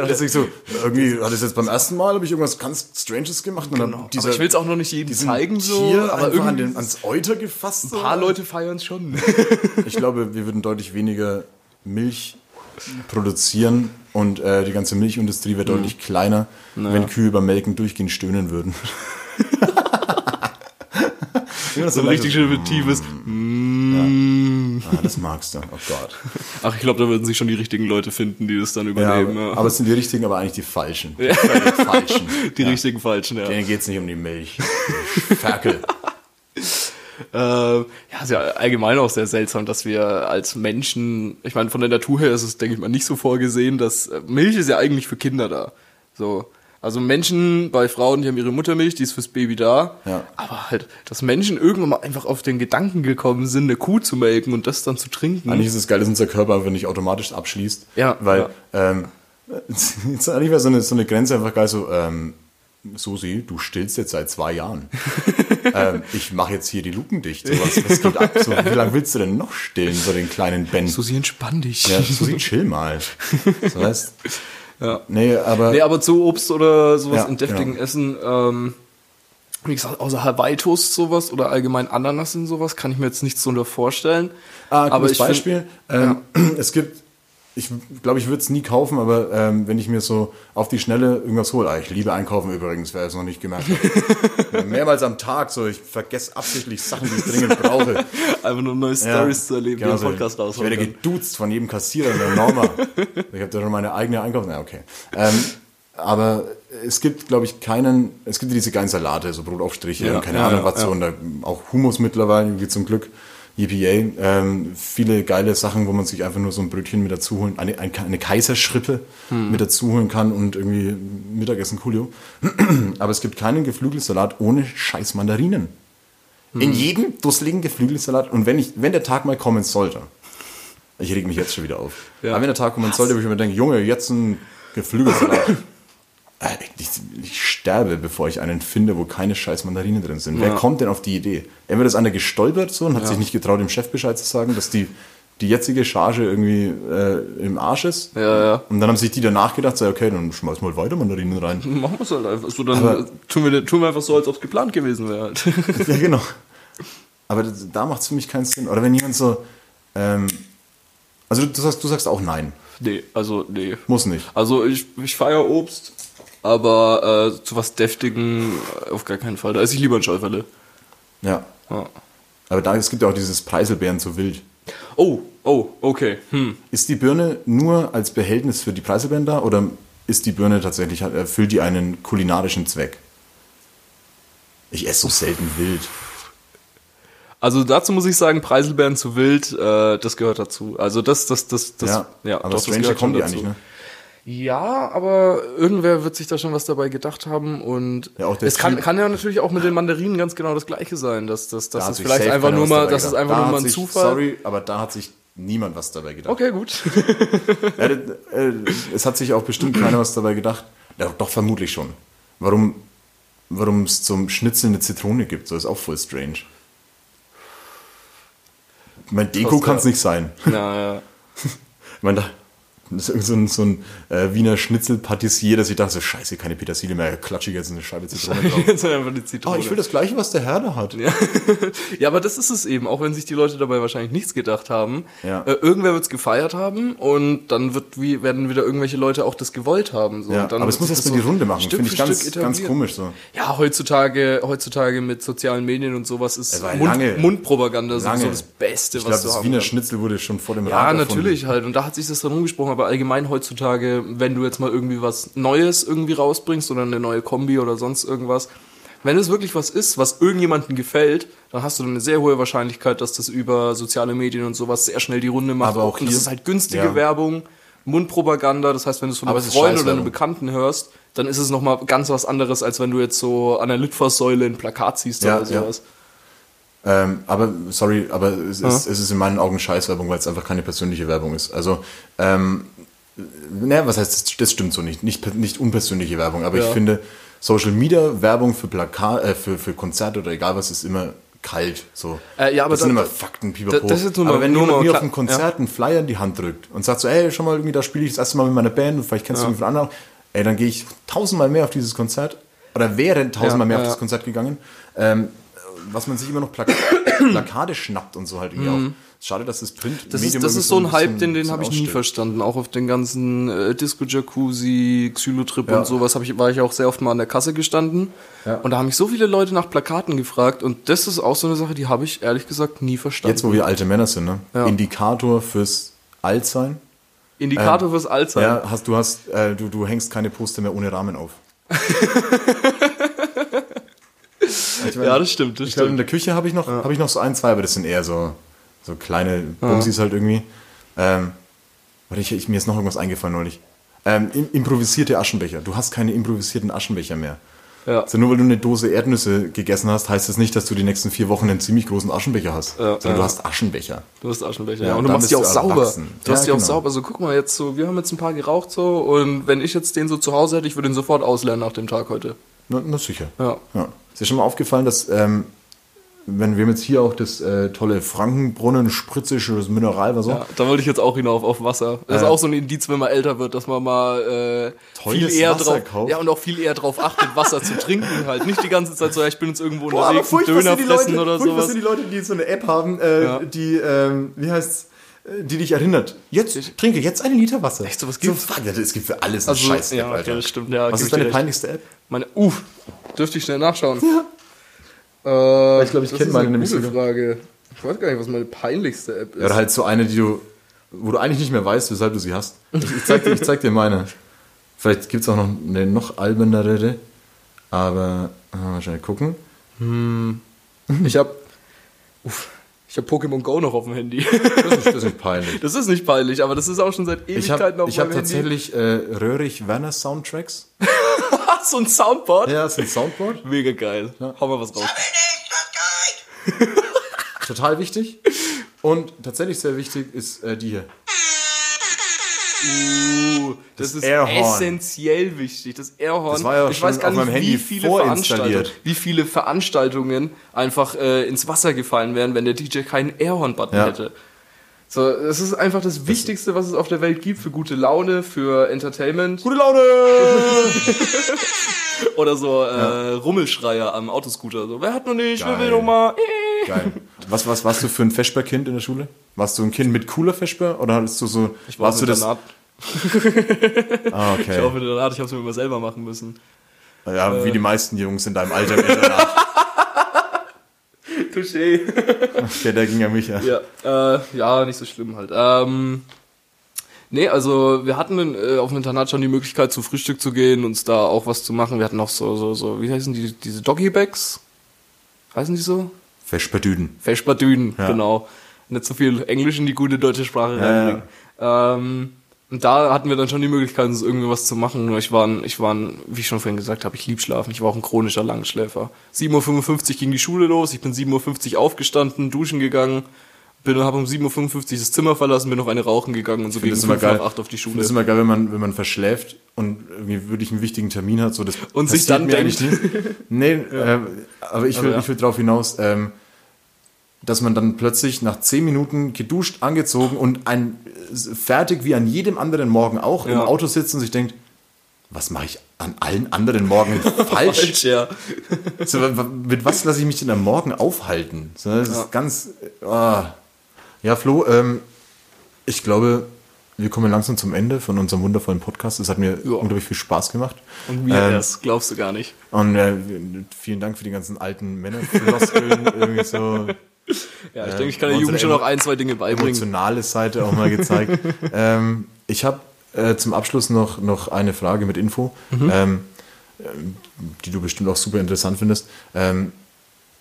dachte sich so, irgendwie hat es jetzt beim ersten Mal, habe ich irgendwas ganz Stranges gemacht. Und aber dieser, ich will es auch noch nicht jedem zeigen, so. Tier aber irgendwie an den, ans Euter gefasst. ein paar Leute feiern es schon. Ich glaube, wir würden deutlich weniger Milch produzieren und äh, die ganze Milchindustrie Mhm. wäre deutlich kleiner, wenn Kühe beim Melken durchgehend stöhnen würden. so ein richtig schön tiefes. Ah, das magst du. Oh Gott. Ach, ich glaube, da würden sich schon die richtigen Leute finden, die das dann Ja, übernehmen. aber, Ja, aber es sind die richtigen, aber eigentlich die falschen. Die völlig falschen. die richtigen Falschen, ja. Denen geht es nicht um die Milch. Ferkel. Äh, ja, ist ja allgemein auch sehr seltsam, dass wir als Menschen, ich meine, von der Natur her ist es, denke ich mal, nicht so vorgesehen, dass äh, Milch ist ja eigentlich für Kinder da. So. Also Menschen bei Frauen, die haben ihre Muttermilch, die ist fürs Baby da. Ja. Aber halt, dass Menschen irgendwann mal einfach auf den Gedanken gekommen sind, eine Kuh zu melken und das dann zu trinken. Eigentlich ist es geil, dass unser Körper einfach nicht automatisch abschließt. Ja, Weil, ähm, jetzt eigentlich wäre so eine, so eine Grenze einfach geil, so, ähm, Susi, du stillst jetzt seit zwei Jahren. ähm, ich mache jetzt hier die Luken dicht. So, was, was geht ab? So, wie lange willst du denn noch stillen, so den kleinen Ben? Susi, entspann dich. ja, Susi, chill mal. So, weißt? Ja. Nee, aber, Nee, aber zu Obst oder sowas Ja, in deftigen genau. Essen, ähm, wie gesagt, außer Hawaii-Toast sowas oder allgemein Ananas und sowas, kann ich mir jetzt nichts drunter vorstellen. Ah, aber gutes find- Beispiel. ähm, Es gibt, ich glaube, ich würde es nie kaufen, aber ähm, wenn ich mir so auf die Schnelle irgendwas hole, ah, ich liebe Einkaufen übrigens, wer es noch nicht gemerkt hat. Mehrmals am Tag, so ich vergesse absichtlich Sachen, die ich dringend brauche. Einfach nur neue Stories zu erleben, genau die so. im Podcast Ich rausholen werde kann. geduzt von jedem Kassierer in der Norma. ich habe da schon meine eigene Einkaufs... Na, okay. Ähm, aber es gibt, glaube ich, keinen... Es gibt diese geilen Salate, so Brotaufstriche Ja, und keine ja, Ahnung ja, was so. Und da, auch Hummus mittlerweile, wie zum Glück. EPA, ähm, viele geile Sachen, wo man sich einfach nur so ein Brötchen mit dazu holen, eine, eine, Kaiserschrippe Hm. mit dazu holen kann und irgendwie Mittagessen Coolio. Aber es gibt keinen Geflügelsalat ohne scheiß Mandarinen. Hm. In jedem dusseligen Geflügelsalat. Und wenn ich, wenn der Tag mal kommen sollte, ich reg mich jetzt schon wieder auf. Ja. Aber wenn der Tag kommen sollte, wo ich mir denke, Junge, jetzt ein Geflügelsalat. Äh, Ich, ich sterbe, bevor ich einen finde, wo keine scheiß Mandarinen drin sind. Wer Ja. kommt denn auf die Idee? Entweder ist einer gestolpert so und hat sich nicht getraut, dem Chef Bescheid zu sagen, dass die, die jetzige Charge irgendwie äh, im Arsch ist. Ja, ja. Und dann haben sich die danach gedacht, so, okay, dann schmeiß mal weiter Mandarinen rein. Machen wir es halt einfach so, dann Aber- tun wir, tun wir einfach so, als ob es geplant gewesen wäre halt. ja, genau. Aber das, da macht es für mich keinen Sinn. Oder wenn jemand so, ähm, also du, du, sagst, du sagst auch nein. nee, also nee. Muss nicht. Also ich, ich feiere Obst, aber äh, zu was Deftigen äh, auf gar keinen Fall. Da esse ich lieber ein Schäuferle. Ja. Ja. Aber da, es gibt ja auch dieses Preiselbeeren zu wild. Oh, oh, okay. Hm. Ist die Birne nur als Behältnis für die Preiselbeeren da oder ist die Birne tatsächlich, erfüllt die einen kulinarischen Zweck? Ich esse so selten wild. Also dazu muss ich sagen, Preiselbeeren zu wild, äh, das gehört dazu. Also das, das, das, das, ja, ja, aber doch, das Stranger gehört kommen schon die eigentlich, ne? Ja, aber irgendwer wird sich da schon was dabei gedacht haben und Ja, es kann, kann ja natürlich auch mit den Mandarinen ganz genau das gleiche sein, dass, dass, dass Da es vielleicht einfach nur mal, dass es einfach Da nur mal ein sich, Zufall. Sorry, aber da hat sich niemand was dabei gedacht. Okay, gut. Ja, das, äh, es hat sich auch bestimmt keiner was dabei gedacht. Ja, doch, vermutlich schon. Warum warum es zum Schnitzel eine Zitrone gibt, so ist auch voll strange. Mein Deko kann es nicht sein. ja, ja. Ich meine, da das ist so ein, so ein äh, Wiener Schnitzel-Patissier, dass ich dachte, so, scheiße, keine Petersilie mehr, klatsche ich jetzt eine Scheibe Zitrone drauf. Jetzt einfach eine Oh, Zitrone. ich will das gleiche, was der Herr da hat. Ja. ja, aber das ist es eben, auch wenn sich die Leute dabei wahrscheinlich nichts gedacht haben. Ja. Äh, irgendwer wird es gefeiert haben und dann wird wie, werden wieder irgendwelche Leute auch das gewollt haben. So. Ja, Und dann aber es muss wird erst sich mal das die Runde machen, finde ich ganz, ganz komisch so. Ja, heutzutage, heutzutage mit sozialen Medien und sowas ist Mund, lange- Mundpropaganda lange. sowieso das Beste, Ich was glaube, du das haben Wiener kannst. Schnitzel wurde schon vor dem Ja, Rad erfunden. natürlich halt. Und da hat sich das dann rumgesprochen. Aber allgemein heutzutage, wenn du jetzt mal irgendwie was Neues irgendwie rausbringst oder eine neue Kombi oder sonst irgendwas, wenn es wirklich was ist, was irgendjemandem gefällt, dann hast du eine sehr hohe Wahrscheinlichkeit, dass das über soziale Medien und sowas sehr schnell die Runde macht. Aber auch und das hier- ist halt günstige ja. Werbung, Mundpropaganda. Das heißt, wenn du es von einem Freund oder einem. Bekannten hörst, dann ist es nochmal ganz was anderes, als wenn du jetzt so an der Litfaßsäule ein Plakat siehst Ja, oder ja. Ähm, aber, sorry, aber es, ist, es ist in meinen Augen Scheißwerbung, weil es einfach keine persönliche Werbung ist. Also, ähm, naja, was heißt, das, das stimmt so nicht. Nicht, nicht unpersönliche Werbung, aber ich Ja. finde, Social Media Werbung für Plakat, äh, für, für Konzerte oder egal was ist immer kalt. So. Äh, ja, aber das sind da- immer Fakten, pipapo. da- das ist nur aber wenn nur jemand mir auf einem Konzert einen Flyer in die Hand drückt und sagt so, ey, schon mal irgendwie, da spiele ich das erste Mal mit meiner Band und vielleicht kennst du mich von anderen, ey, dann gehe ich tausendmal mehr auf dieses Konzert oder wäre tausendmal mehr Ja, auf ja. das Konzert gegangen. Ähm, was man sich immer noch Plak Plakate schnappt und so halt irgendwie auch. Schade, dass das Print Mhm. Das ist, Medium das irgendwie ist so ein Hype, bisschen- den, den habe ich nie verstanden. Auch auf den ganzen äh, Disco Jacuzzi, Xylotrip Ja. und sowas ich, war ich auch sehr oft mal an der Kasse gestanden. Ja. Und da haben mich so viele Leute nach Plakaten gefragt. Und das ist auch so eine Sache, die habe ich ehrlich gesagt nie verstanden. Jetzt, wo wir alte Männer sind, ne? Ja. Indikator fürs Altsein. Indikator fürs Altsein. Ja, hast, du hast, äh, du, du hängst keine Poster mehr ohne Rahmen auf. Ich meine, Ja, das stimmt, das ich glaube, in der Küche habe ich, noch habe ich noch so ein, zwei, aber das sind eher so, so kleine Bumsis halt irgendwie. Ähm, warte, ich, ich, mir ist noch irgendwas eingefallen neulich. Ähm, im- improvisierte Aschenbecher. Du hast keine improvisierten Aschenbecher mehr. Ja. Also nur weil du eine Dose Erdnüsse gegessen hast, heißt das nicht, dass du die nächsten vier Wochen einen ziemlich großen Aschenbecher hast. Ja, sondern ja. du hast Aschenbecher. Du hast Aschenbecher, Ja, ja. Und du machst die auch sauber. Du hast Ja, die auch genau. sauber. Also guck mal jetzt so, wir haben jetzt ein paar geraucht so und wenn ich jetzt den so zu Hause hätte, ich würde ihn sofort auslernen nach dem Tag heute. Na, na sicher. Ja. Ist dir schon mal aufgefallen, dass, ähm, wenn wir haben jetzt hier auch das äh, tolle Frankenbrunnen, spritzisches Mineral, was so. Ja, da wollte ich jetzt auch hinauf auf Wasser. Das ist Äh. auch so ein Indiz, wenn man älter wird, dass man mal äh, viel eher Wasser drauf kauft. ja und auch viel eher drauf achtet, Wasser zu trinken halt. Nicht die ganze Zeit so, ja, ich bin jetzt irgendwo Boah, unterwegs, Döner fressen Leute, oder sowas. sind die Leute, die so eine App haben, äh, Ja. die, ähm, wie heißt's, die dich erinnert. Jetzt, trinke jetzt einen Liter Wasser. Echt, sowas gibt's? ja, es gibt für alles eine Also, scheiß App, ja, okay, Alter. das stimmt, ja, Was ist ich deine peinlichste App? Meine, uff, dürfte ich schnell nachschauen. Ja. Äh, Ich glaub, ich das kenn ist meine eine nämlich sogar. Frage. Ich weiß gar nicht, was meine peinlichste App ist. Ja, oder halt so eine, die du, wo du eigentlich nicht mehr weißt, weshalb du sie hast. Ich, ich, zeig, dir, ich zeig dir meine. Vielleicht gibt es auch noch eine noch albernere, aber äh, mal schnell gucken. Ich habe ich hab Pokémon Go noch auf dem Handy. Das ist, das ist nicht peinlich. Das ist nicht peinlich, aber das ist auch schon seit Ich Ewigkeiten habe auf ich hab meinem Handy. tatsächlich äh, Röhrig-Werner Soundtracks. Ach, so ein Soundboard? Ja, ist ein Soundboard. Mega geil. Hau mal was raus. Total wichtig. Und tatsächlich sehr wichtig ist äh, die hier. Uh, das, Das ist essentiell wichtig. Das Airhorn. Das war ja ich weiß gar nicht, wie viele wie viele Veranstaltungen einfach äh, ins Wasser gefallen wären, wenn der DJ keinen Airhorn-Button Ja. hätte. So, es ist einfach das Wichtigste, was es auf der Welt gibt für gute Laune, für Entertainment Gute Laune! oder so äh, Rummelschreier am Autoscooter. So, wer hat noch nicht, wer will noch mal? Geil. Was, was warst du für ein Vesperkind in der Schule? Warst du ein Kind mit cooler Vesper oder hattest du so. Ich war warst du das? Ah, Ich war auf okay. Internat, ich habe es mir immer selber machen müssen. Ja, wie die meisten Jungs in deinem Alter. im Internat. Touché. Der, der ging ja mich ja. Ja, äh, ja, nicht so schlimm halt. Ähm, nee, also wir hatten äh, auf dem Internat schon die Möglichkeit, zu Frühstück zu gehen, uns da auch was zu machen. Wir hatten auch so, so, so, wie heißen die, diese Doggy-Bags? Heißen die so? Vespertüden. Feschbadünen, Ja. genau. Nicht so viel Englisch in die gute deutsche Sprache reinbringen. Ähm, und da hatten wir dann schon die Möglichkeit, uns irgendwie was zu machen. Nur ich war, ein, ich war, ein, wie ich schon vorhin gesagt habe, ich lieb schlafen. Ich war auch ein chronischer Langschläfer. 7.55 Uhr ging die Schule los. Ich bin 7.50 Uhr aufgestanden, duschen gegangen. Bin, habe um 7.55 Uhr das Zimmer verlassen, bin noch eine rauchen gegangen und so gegen finde es 5 immer nach geil. 8 auf die Schule. finde es immer geil, wenn man, wenn man verschläft und irgendwie wirklich einen wichtigen Termin hat. So, das Und sich dann denkt-. Nee, äh, aber ich will, ja. ich will darauf hinaus, ähm, dass man dann plötzlich nach zehn Minuten geduscht, angezogen und ein äh, fertig wie an jedem anderen Morgen auch im Ja. Auto sitzt und sich denkt, was mache ich an allen anderen Morgen falsch? Falsch, ja. So, mit was lasse ich mich denn am Morgen aufhalten? So, das Ja. ist ganz. ah. Ja, Flo, ähm, ich glaube, wir kommen langsam zum Ende von unserem wundervollen Podcast. Es hat mir Ja. unglaublich viel Spaß gemacht. Und mir Ähm, erst, glaubst du gar nicht. Und äh, vielen Dank für die ganzen alten Männerfloskeln. irgendwie so Ja, ich äh, denke, ich kann der Jugend schon noch ein, zwei Dinge beibringen. emotionale Seite auch mal gezeigt. ähm, ich habe äh, zum Abschluss noch, noch eine Frage mit Info, Mhm. ähm, die du bestimmt auch super interessant findest. Ähm,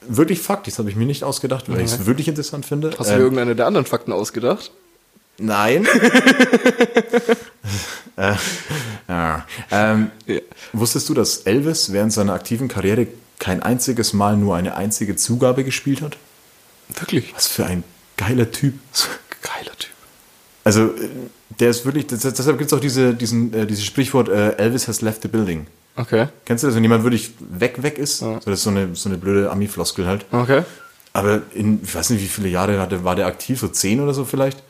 wirklich Fakt, das habe ich mir nicht ausgedacht, weil ich es wirklich interessant finde. Hast du Ähm, dir irgendeine der anderen Fakten ausgedacht? Nein. äh, ja. ähm, Ja. Wusstest du, dass Elvis während seiner aktiven Karriere kein einziges Mal nur eine einzige Zugabe gespielt hat? Wirklich? Was für ein geiler Typ. Geiler Typ. Also, äh, der ist wirklich, deshalb gibt es auch diese, diesen, äh, dieses Sprichwort, äh, Elvis has left the building. Okay. Kennst du das, wenn jemand wirklich weg, weg ist? Ja. So, das ist so eine, so eine blöde Ami-Floskel halt. Okay. Aber in, ich weiß nicht, wie viele Jahre hatte, war der aktiv, so zehn oder so vielleicht?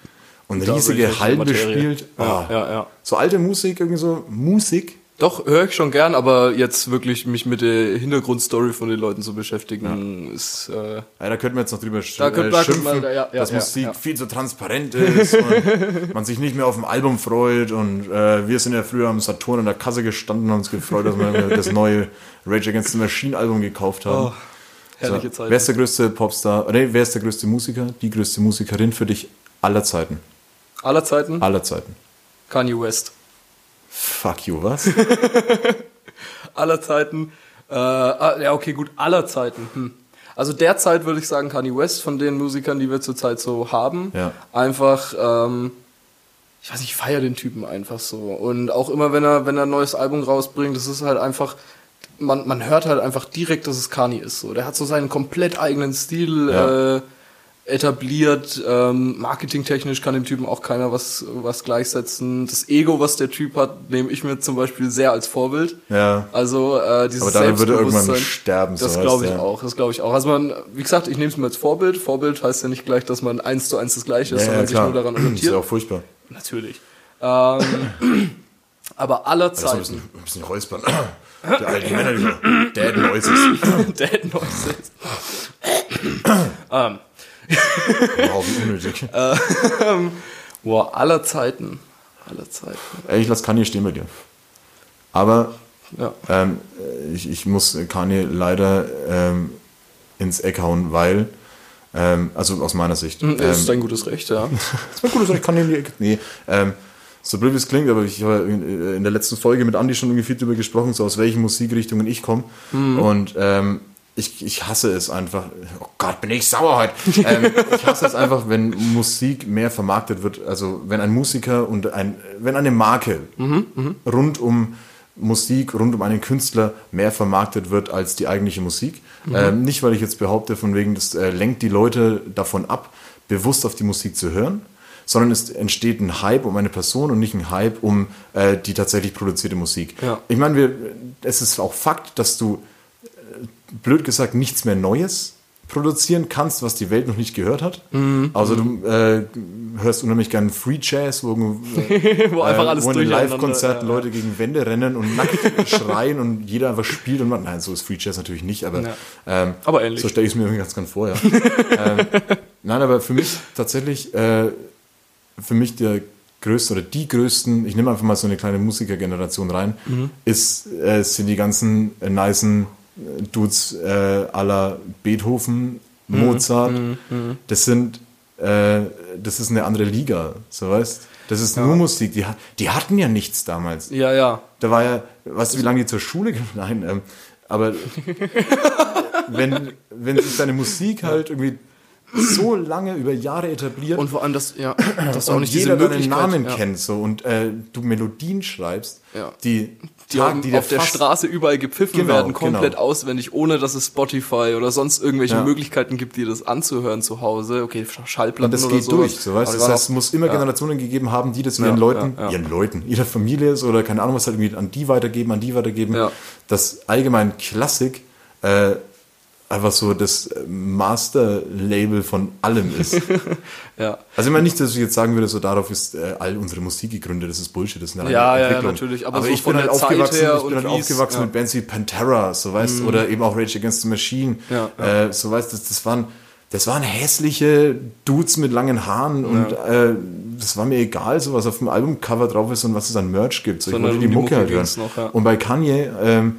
Und riesige Hallen bespielt. Ja, Ah. ja, ja. So alte Musik, irgendwie so Musik. Doch, höre ich schon gern, aber jetzt wirklich mich mit der Hintergrundstory von den Leuten zu beschäftigen, ist. Äh, Ja, da könnten wir jetzt noch drüber sch Da könnte- äh, da schimpfen, man- ja, ja, dass ja, Musik ja. viel zu transparent ist und man sich nicht mehr auf dem Album freut. Und äh, wir sind ja früher am Saturn in der Kasse gestanden und uns gefreut, dass wir das neue Rage Against the Machine Album gekauft haben. Oh, herrliche so, Zeit. wer ist der größte Popstar, nee, wer ist der größte Musiker, die größte Musikerin für dich aller Zeiten? Aller Zeiten? Aller Zeiten. Kanye West. Fuck you, was? Aller Zeiten. Äh, ah, ja, okay, gut, aller Zeiten. Hm. Also derzeit würde ich sagen Kanye West von den Musikern, die wir zurzeit so haben. Ja. Einfach, ähm, ich weiß nicht, ich feiere den Typen einfach so. Und auch immer, wenn er, wenn er ein neues Album rausbringt, das ist halt einfach, man, man hört halt einfach direkt, dass es Kanye ist. So. Der hat so seinen komplett eigenen Stil Ja. äh, etabliert. Ähm, marketingtechnisch kann dem Typen auch keiner was, was gleichsetzen. Das Ego, was der Typ hat, nehme ich mir zum Beispiel sehr als Vorbild. Ja. Also äh, dieses Aber daran würde irgendwann sterben, so Das heißt glaube ich er. auch. Das glaube ich auch. Also man, wie gesagt, ich nehme es mir als Vorbild. Vorbild heißt ja nicht gleich, dass man eins zu eins das Gleiche ist, Ja, ja, sondern sich klar. nur daran Das ist orientiert. ja auch furchtbar. Natürlich. Ähm, aber aller Das ist ein Zeiten. bisschen, ein bisschen räuspern. Der alte Männer, dieser Dad Noises. Dead Noises. ähm, Wow, wie unnötig. boah, aller Zeiten. Aller Zeiten. Ey, ich lasse Kanye stehen bei dir. Aber Ja. ähm, ich, ich muss Kanye leider ähm, ins Eck hauen, weil, ähm, also aus meiner Sicht. Das ist ähm, dein gutes Recht, ja. Das war gut, ich kann in die Ecke. Nee, ähm, so blöd wie es klingt, aber ich habe in in der letzten Folge mit Andi schon irgendwie viel darüber gesprochen, so aus welchen Musikrichtungen ich komme. Und ähm, ich, ich hasse es einfach. Oh Gott, bin ich sauer heute. ähm, ich hasse es einfach, wenn Musik mehr vermarktet wird. Also wenn ein Musiker und ein, wenn eine Marke rund um Musik, rund um einen Künstler mehr vermarktet wird als die eigentliche Musik. Ähm, nicht, weil ich jetzt behaupte, von wegen, das äh, lenkt die Leute davon ab, bewusst auf die Musik zu hören, sondern es entsteht ein Hype um eine Person und nicht ein Hype um äh, die tatsächlich produzierte Musik. Ja. Ich meine, wir, es ist auch Fakt, dass du blöd gesagt nichts mehr Neues produzieren kannst, was die Welt noch nicht gehört hat. Mhm. Also du äh, hörst unheimlich gern Free Jazz, wo, äh, Wo einfach alles wo in den durcheinander, Live-Konzerten ja. Leute gegen Wände rennen und nackt schreien und jeder einfach spielt und man, nein, so ist Free Jazz natürlich nicht, aber, Ja. ähm, Aber ähnlich. so stelle ich es mir irgendwie ganz gern vor, ja. ähm, nein, aber für mich tatsächlich, äh, für mich der größte oder die größten, ich nehme einfach mal so eine kleine Musikergeneration rein, Mhm. ist, äh, sind die ganzen äh, nicen Dudes äh, aller Beethoven, Mhm. Mozart. Das sind, äh, das ist eine andere Liga, so weißt. Das ist nur Musik. Die, die hatten ja nichts damals. Ja, ja. Da war ja, weißt du, wie lange die zur Schule? Nein, ähm, aber wenn, wenn sich deine Musik halt irgendwie so lange über Jahre etabliert Und vor allem, dass, ja, dass du auch nicht jeder diese Namen ja. kennt so und äh, du Melodien schreibst, Ja. die, die, Tag- die auf der Straße überall gepfiffen Genau, werden, komplett genau. auswendig, ohne dass es Spotify oder sonst irgendwelche Ja. Möglichkeiten gibt, dir das anzuhören zu Hause. Okay, Schallplatten Und das oder geht sowas. durch, so weißt du. Das heißt, es muss immer ja. Generationen gegeben haben, die das Ja, ihren Leuten, ihren Leuten, ihrer Familie ist oder keine Ahnung, was halt irgendwie an die weitergeben, an die weitergeben. Das allgemein Klassik äh, einfach so das Master-Label von allem ist. Ja. Also ich meine nicht, dass ich jetzt sagen würde, so darauf ist äh, all unsere Musik gegründet, das ist Bullshit, das ist eine Ja, reine ja, ja, Entwicklung. natürlich, aber Aber, so ich bin halt aufgewachsen, ich bin halt aufgewachsen ja. Mhm. mit Bands wie Pantera, so weißt, oder eben auch Rage Against the Machine, Ja, Äh, so weißt, das, das waren das waren hässliche Dudes mit langen Haaren und äh, das war mir egal, so was auf dem Albumcover drauf ist und was es an Merch gibt. So, ich Sondern wollte um die die Mucke Mucke halt hören. noch, ja. Und bei Kanye, ähm,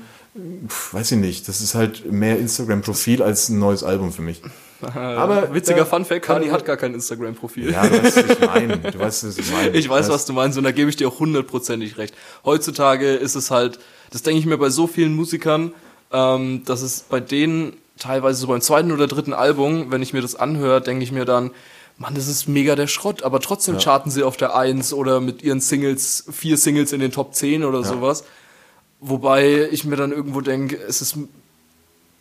weiß ich nicht, das ist halt mehr Instagram-Profil als ein neues Album für mich. Aber Witziger da- Funfact, Kanye hat gar kein Instagram-Profil. Ja, was ich meine. Du weißt, was ich meine. Ich weiß, was du meinst und da gebe ich dir auch hundertprozentig recht. Heutzutage ist es halt, das denke ich mir bei so vielen Musikern, ähm, dass es bei denen teilweise so beim zweiten oder dritten Album, wenn ich mir das anhöre, denke ich mir dann, Mann, das ist mega der Schrott, aber trotzdem charten sie auf der 1 oder mit ihren Singles, vier Singles in den Top 10 oder sowas. Wobei ich mir dann irgendwo denke, es ist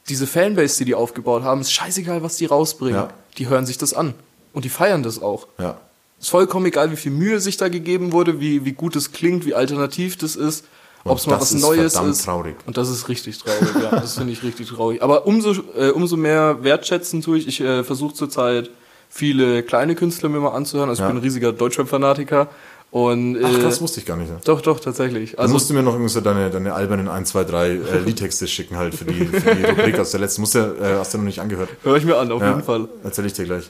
diese Fanbase, die die aufgebaut haben, ist scheißegal, was die rausbringen. Ja. Die hören sich das an und die feiern das auch. Ja. Ist vollkommen egal, wie viel Mühe sich da gegeben wurde, wie, wie gut es klingt, wie alternativ das ist, ob es mal das was ist Neues ist. traurig. Und das ist richtig traurig, ja. Das finde ich richtig traurig. Aber umso, äh, umso mehr wertschätzen tue ich. Ich äh, versuche zurzeit viele kleine Künstler mir mal anzuhören. Also Ja. ich bin ein riesiger Deutschrap-Fanatiker. Und, äh, Ach, das wusste ich gar nicht. Ne? doch, doch, tatsächlich. Also Also, musst du mir noch irgendwie so deine, deine albernen 1, 2, 3 äh, Liedtexte schicken halt für die, für die Rubrik aus der letzten. Musst du, äh, hast du noch nicht angehört. höre ich mir an, auf Ja, jeden Fall. Erzähl ich dir gleich.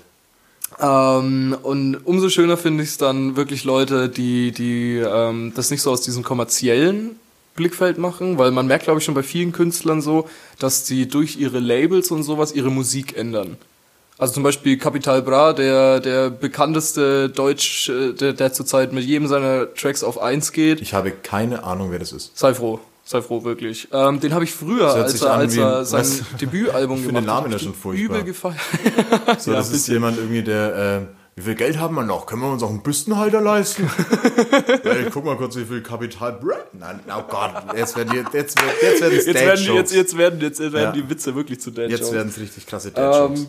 Ähm, und umso schöner finde ich es dann wirklich Leute, die, die ähm, das nicht so aus diesem kommerziellen Blickfeld machen, weil man merkt, glaube ich, schon bei vielen Künstlern so, dass sie durch ihre Labels und sowas ihre Musik ändern. Also zum Beispiel Capital Bra, der, der bekannteste Deutsch, äh, der, der zurzeit mit jedem seiner Tracks auf eins geht. Ich habe keine Ahnung, wer das ist. Sei froh, sei froh, wirklich. Ähm, den habe ich früher, als er, als er ein- sein was? Debütalbum Ich finde gemacht den Namen hat. ja schon hab ich furchtbar. Übel gefeiert. So, Ja, das ist jemand irgendwie, der wie viel Geld haben wir noch? Können wir uns auch einen Büstenhalter leisten? Ey, guck mal kurz, wie viel Kapital. Bruh. Nein, oh Gott, jetzt werden die, jetzt, jetzt werden Jetzt werden, jetzt, jetzt werden, jetzt werden Ja. die Witze wirklich zu Dad Jetzt werden es richtig krasse Dad-Jokes. ähm,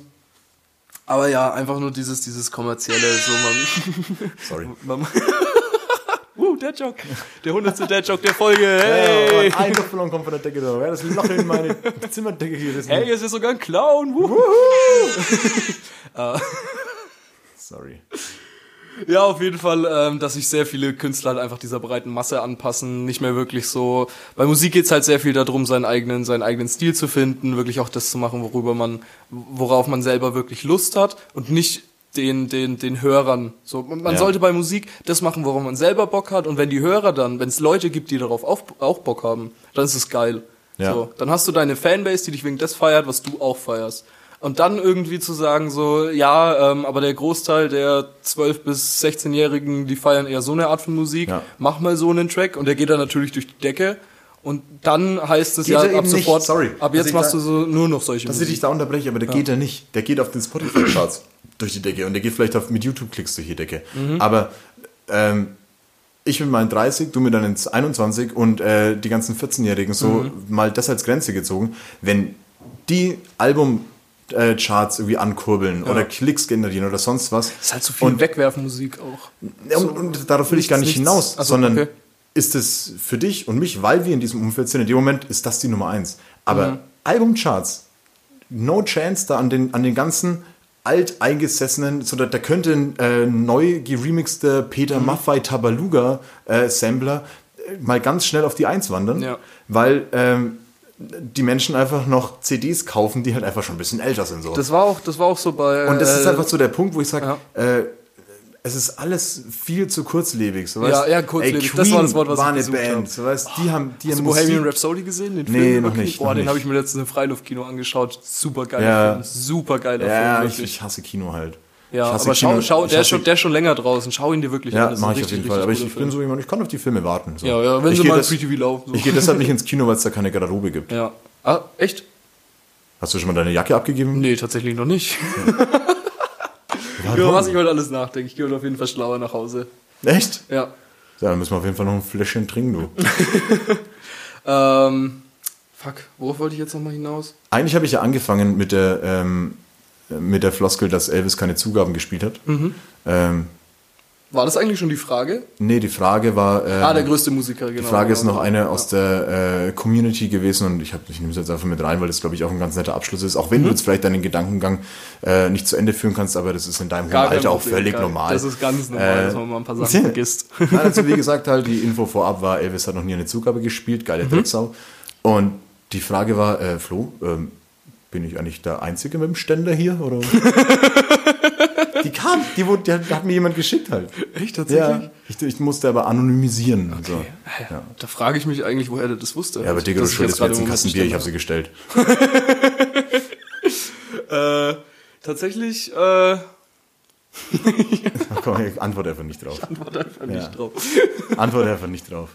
Aber ja, einfach nur dieses, dieses kommerzielle, so man. Sorry. man uh, Dad Joke. Der hundertste Dad Joke der Folge. Ja, Hey! ein Luftballon kommt von der Decke da. Ja, das Loch in meine Zimmerdecke gerissen. Hey, es ist sogar ein Clown. Wuhu. Sorry. Ja, auf jeden Fall, ähm, dass sich sehr viele Künstler halt einfach dieser breiten Masse anpassen, nicht mehr wirklich so. Bei Musik geht's halt sehr viel darum, seinen eigenen, seinen eigenen Stil zu finden, wirklich auch das zu machen, worüber man, worauf man selber wirklich Lust hat und nicht den, den, den Hörern. So, man Ja. sollte bei Musik das machen, worauf man selber Bock hat und wenn die Hörer dann, wenn es Leute gibt, die darauf auch, auch Bock haben, dann ist es geil. Ja. So, dann hast du deine Fanbase, die dich wegen das feiert, was du auch feierst. Und dann irgendwie zu sagen, so, ja, ähm, aber der Großteil der 12- bis 16-Jährigen, die feiern eher so eine Art von Musik, Ja. mach mal so einen Track und der geht dann natürlich durch die Decke. Und dann heißt es Geht ja ab eben nicht, sofort, sorry. ab Dass jetzt machst da- du so nur noch solche Dass ich dich Musik. da unterbreche, aber der geht ja nicht. Der geht auf den Spotify-Charts durch die Decke und der geht vielleicht auf, mit YouTube-Klicks durch die Decke. Mhm. Aber ähm, ich mit meinen 30, du mit deinen 21 und äh, die ganzen 14-Jährigen so Mhm. mal das als Grenze gezogen. Wenn die Album-Charts irgendwie ankurbeln oder Klicks generieren oder sonst was. ist halt so viel und, Wegwerfmusik auch. ja, und, und darauf will ich gar nicht nichts- hinaus, Ach so, sondern okay. ist es für dich und mich, weil wir in diesem Umfeld sind, in dem Moment ist das die Nummer eins. Aber Mhm. Albumcharts, no chance da an den, an den ganzen alteingesessenen, so da, da könnte ein äh, neu geremixter Peter Mhm. Maffei Tabaluga äh, Sampler äh, mal ganz schnell auf die Eins wandern, Ja. weil ähm, die Menschen einfach noch CDs kaufen, die halt einfach schon ein bisschen älter sind. So. Das war auch, das war auch so bei. Und das ist äh, einfach so der Punkt, wo ich sage, ja. äh, es ist alles viel zu kurzlebig. So, weißt? Ja, ja, kurzlebig. Ey, Das Queen war das Wort, was war ich gesucht Band. hab. So, weißt? Die haben, die Hast du haben Bohemian Musik- Rhapsody gesehen? Den Nee, Film? noch Okay. nicht, Boah, noch den habe ich mir letztens im Freiluftkino angeschaut. Super geiler Ja. Film. Super geiler Ja, Film. ich, wirklich. ich hasse Kino halt. Ja, ich aber schau, schau ich der, ist schon, der ist schon länger draußen. Schau ihn dir wirklich an. Ja, Das ist mache ich auf jeden Fall. Aber ich guter bin so jemand, ich kann auf die Filme warten. So. Ja, ja, wenn ich sie mal das- Free TV laufen. So. Ich gehe deshalb nicht ins Kino, weil es da keine Garderobe gibt. Ja. Ah, echt? Hast du schon mal deine Jacke abgegeben? Nee, tatsächlich noch nicht. Über was ich heute alles nachdenke. Ich gehe heute auf jeden Fall schlauer nach Hause. Echt? Ja. Ja, dann müssen wir auf jeden Fall noch ein Fläschchen trinken, du. Ähm, fuck, worauf wollte ich jetzt nochmal hinaus? Eigentlich habe ich ja angefangen mit der, ähm, mit der Floskel, dass Elvis keine Zugaben gespielt hat. Mhm. Ähm, War das eigentlich schon die Frage? nee, die Frage war. ähm, ah, der größte Musiker, genau. Die Frage ist genau. noch eine aus der äh, Community gewesen und ich, hab- ich nehme es jetzt einfach mit rein, weil das, glaube ich, auch ein ganz netter Abschluss ist. Auch wenn Mhm. du jetzt vielleicht deinen Gedankengang äh, nicht zu Ende führen kannst, aber das ist in deinem hohen Gar Alter auch völlig gar- normal. Das ist ganz normal, Äh, dass man mal ein paar Sachen vergisst. Nein, also wie gesagt, halt die Info vorab war, Elvis hat noch nie eine Zugabe gespielt, geile Mhm. Drecksau. Und die Frage war, äh, Flo, ähm, bin ich eigentlich der Einzige mit dem Ständer hier? Oder? die kam, die, wurde, die hat, hat mir jemand geschickt halt. Echt, tatsächlich? Ja, ich, ich musste aber anonymisieren. und So. Ja. Da frage ich mich eigentlich, woher der das wusste. Ja, aber Digga, du schuldest mir jetzt ein im Kasten Bier, ich habe sie gestellt. Äh, tatsächlich, äh, Komm, antworte einfach nicht drauf. antworte einfach Ja. nicht drauf. Antworte einfach nicht drauf.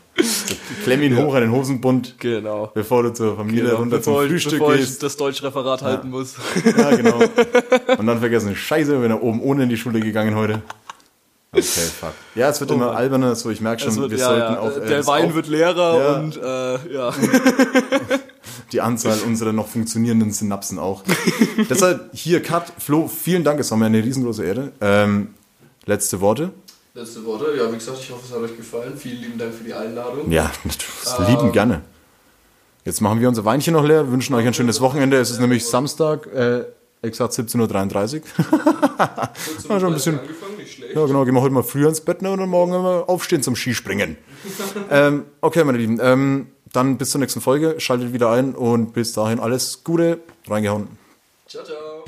Klemm ihn hoch an den Hosenbund, Genau. bevor du zur Familie genau. runter Bevor, zum ich, Frühstück bevor ich gehst. das Deutschreferat halten muss. Ja, genau. Und dann vergessen, scheiße, wenn er oben ohne in die Schule gegangen heute. Okay, fuck. Ja, es wird immer Mann. alberner, so ich merke schon, wird, wir ja, sollten ja. auch äh, Der Wein auf- wird leerer Ja. und äh, ja. Die Anzahl unserer noch funktionierenden Synapsen auch. Deshalb hier Cut. Flo, vielen Dank, es war mir eine riesengroße Ehre. Ähm, letzte Worte? Letzte Worte. Ja, wie gesagt, ich hoffe, es hat euch gefallen. Vielen lieben Dank für die Einladung. Ja, das lieben gerne. Jetzt machen wir unser Weinchen noch leer, wünschen euch ein schönes Wochenende. Es ist nämlich Samstag, äh, exakt 17.33 Uhr. Ja, schon ein bisschen-. Ja, genau, gehen wir heute mal früher ins Bett ne, und dann morgen aufstehen zum Skispringen. ähm, okay, meine Lieben, ähm, dann bis zur nächsten Folge. Schaltet wieder ein und bis dahin alles Gute. Reingehauen. Ciao, ciao.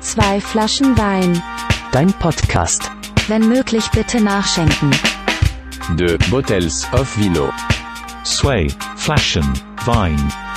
Zwei Flaschen Wein. Dein Podcast. Wenn möglich bitte nachschenken. Deux bottles of vino. Sway, Flashen, Vine.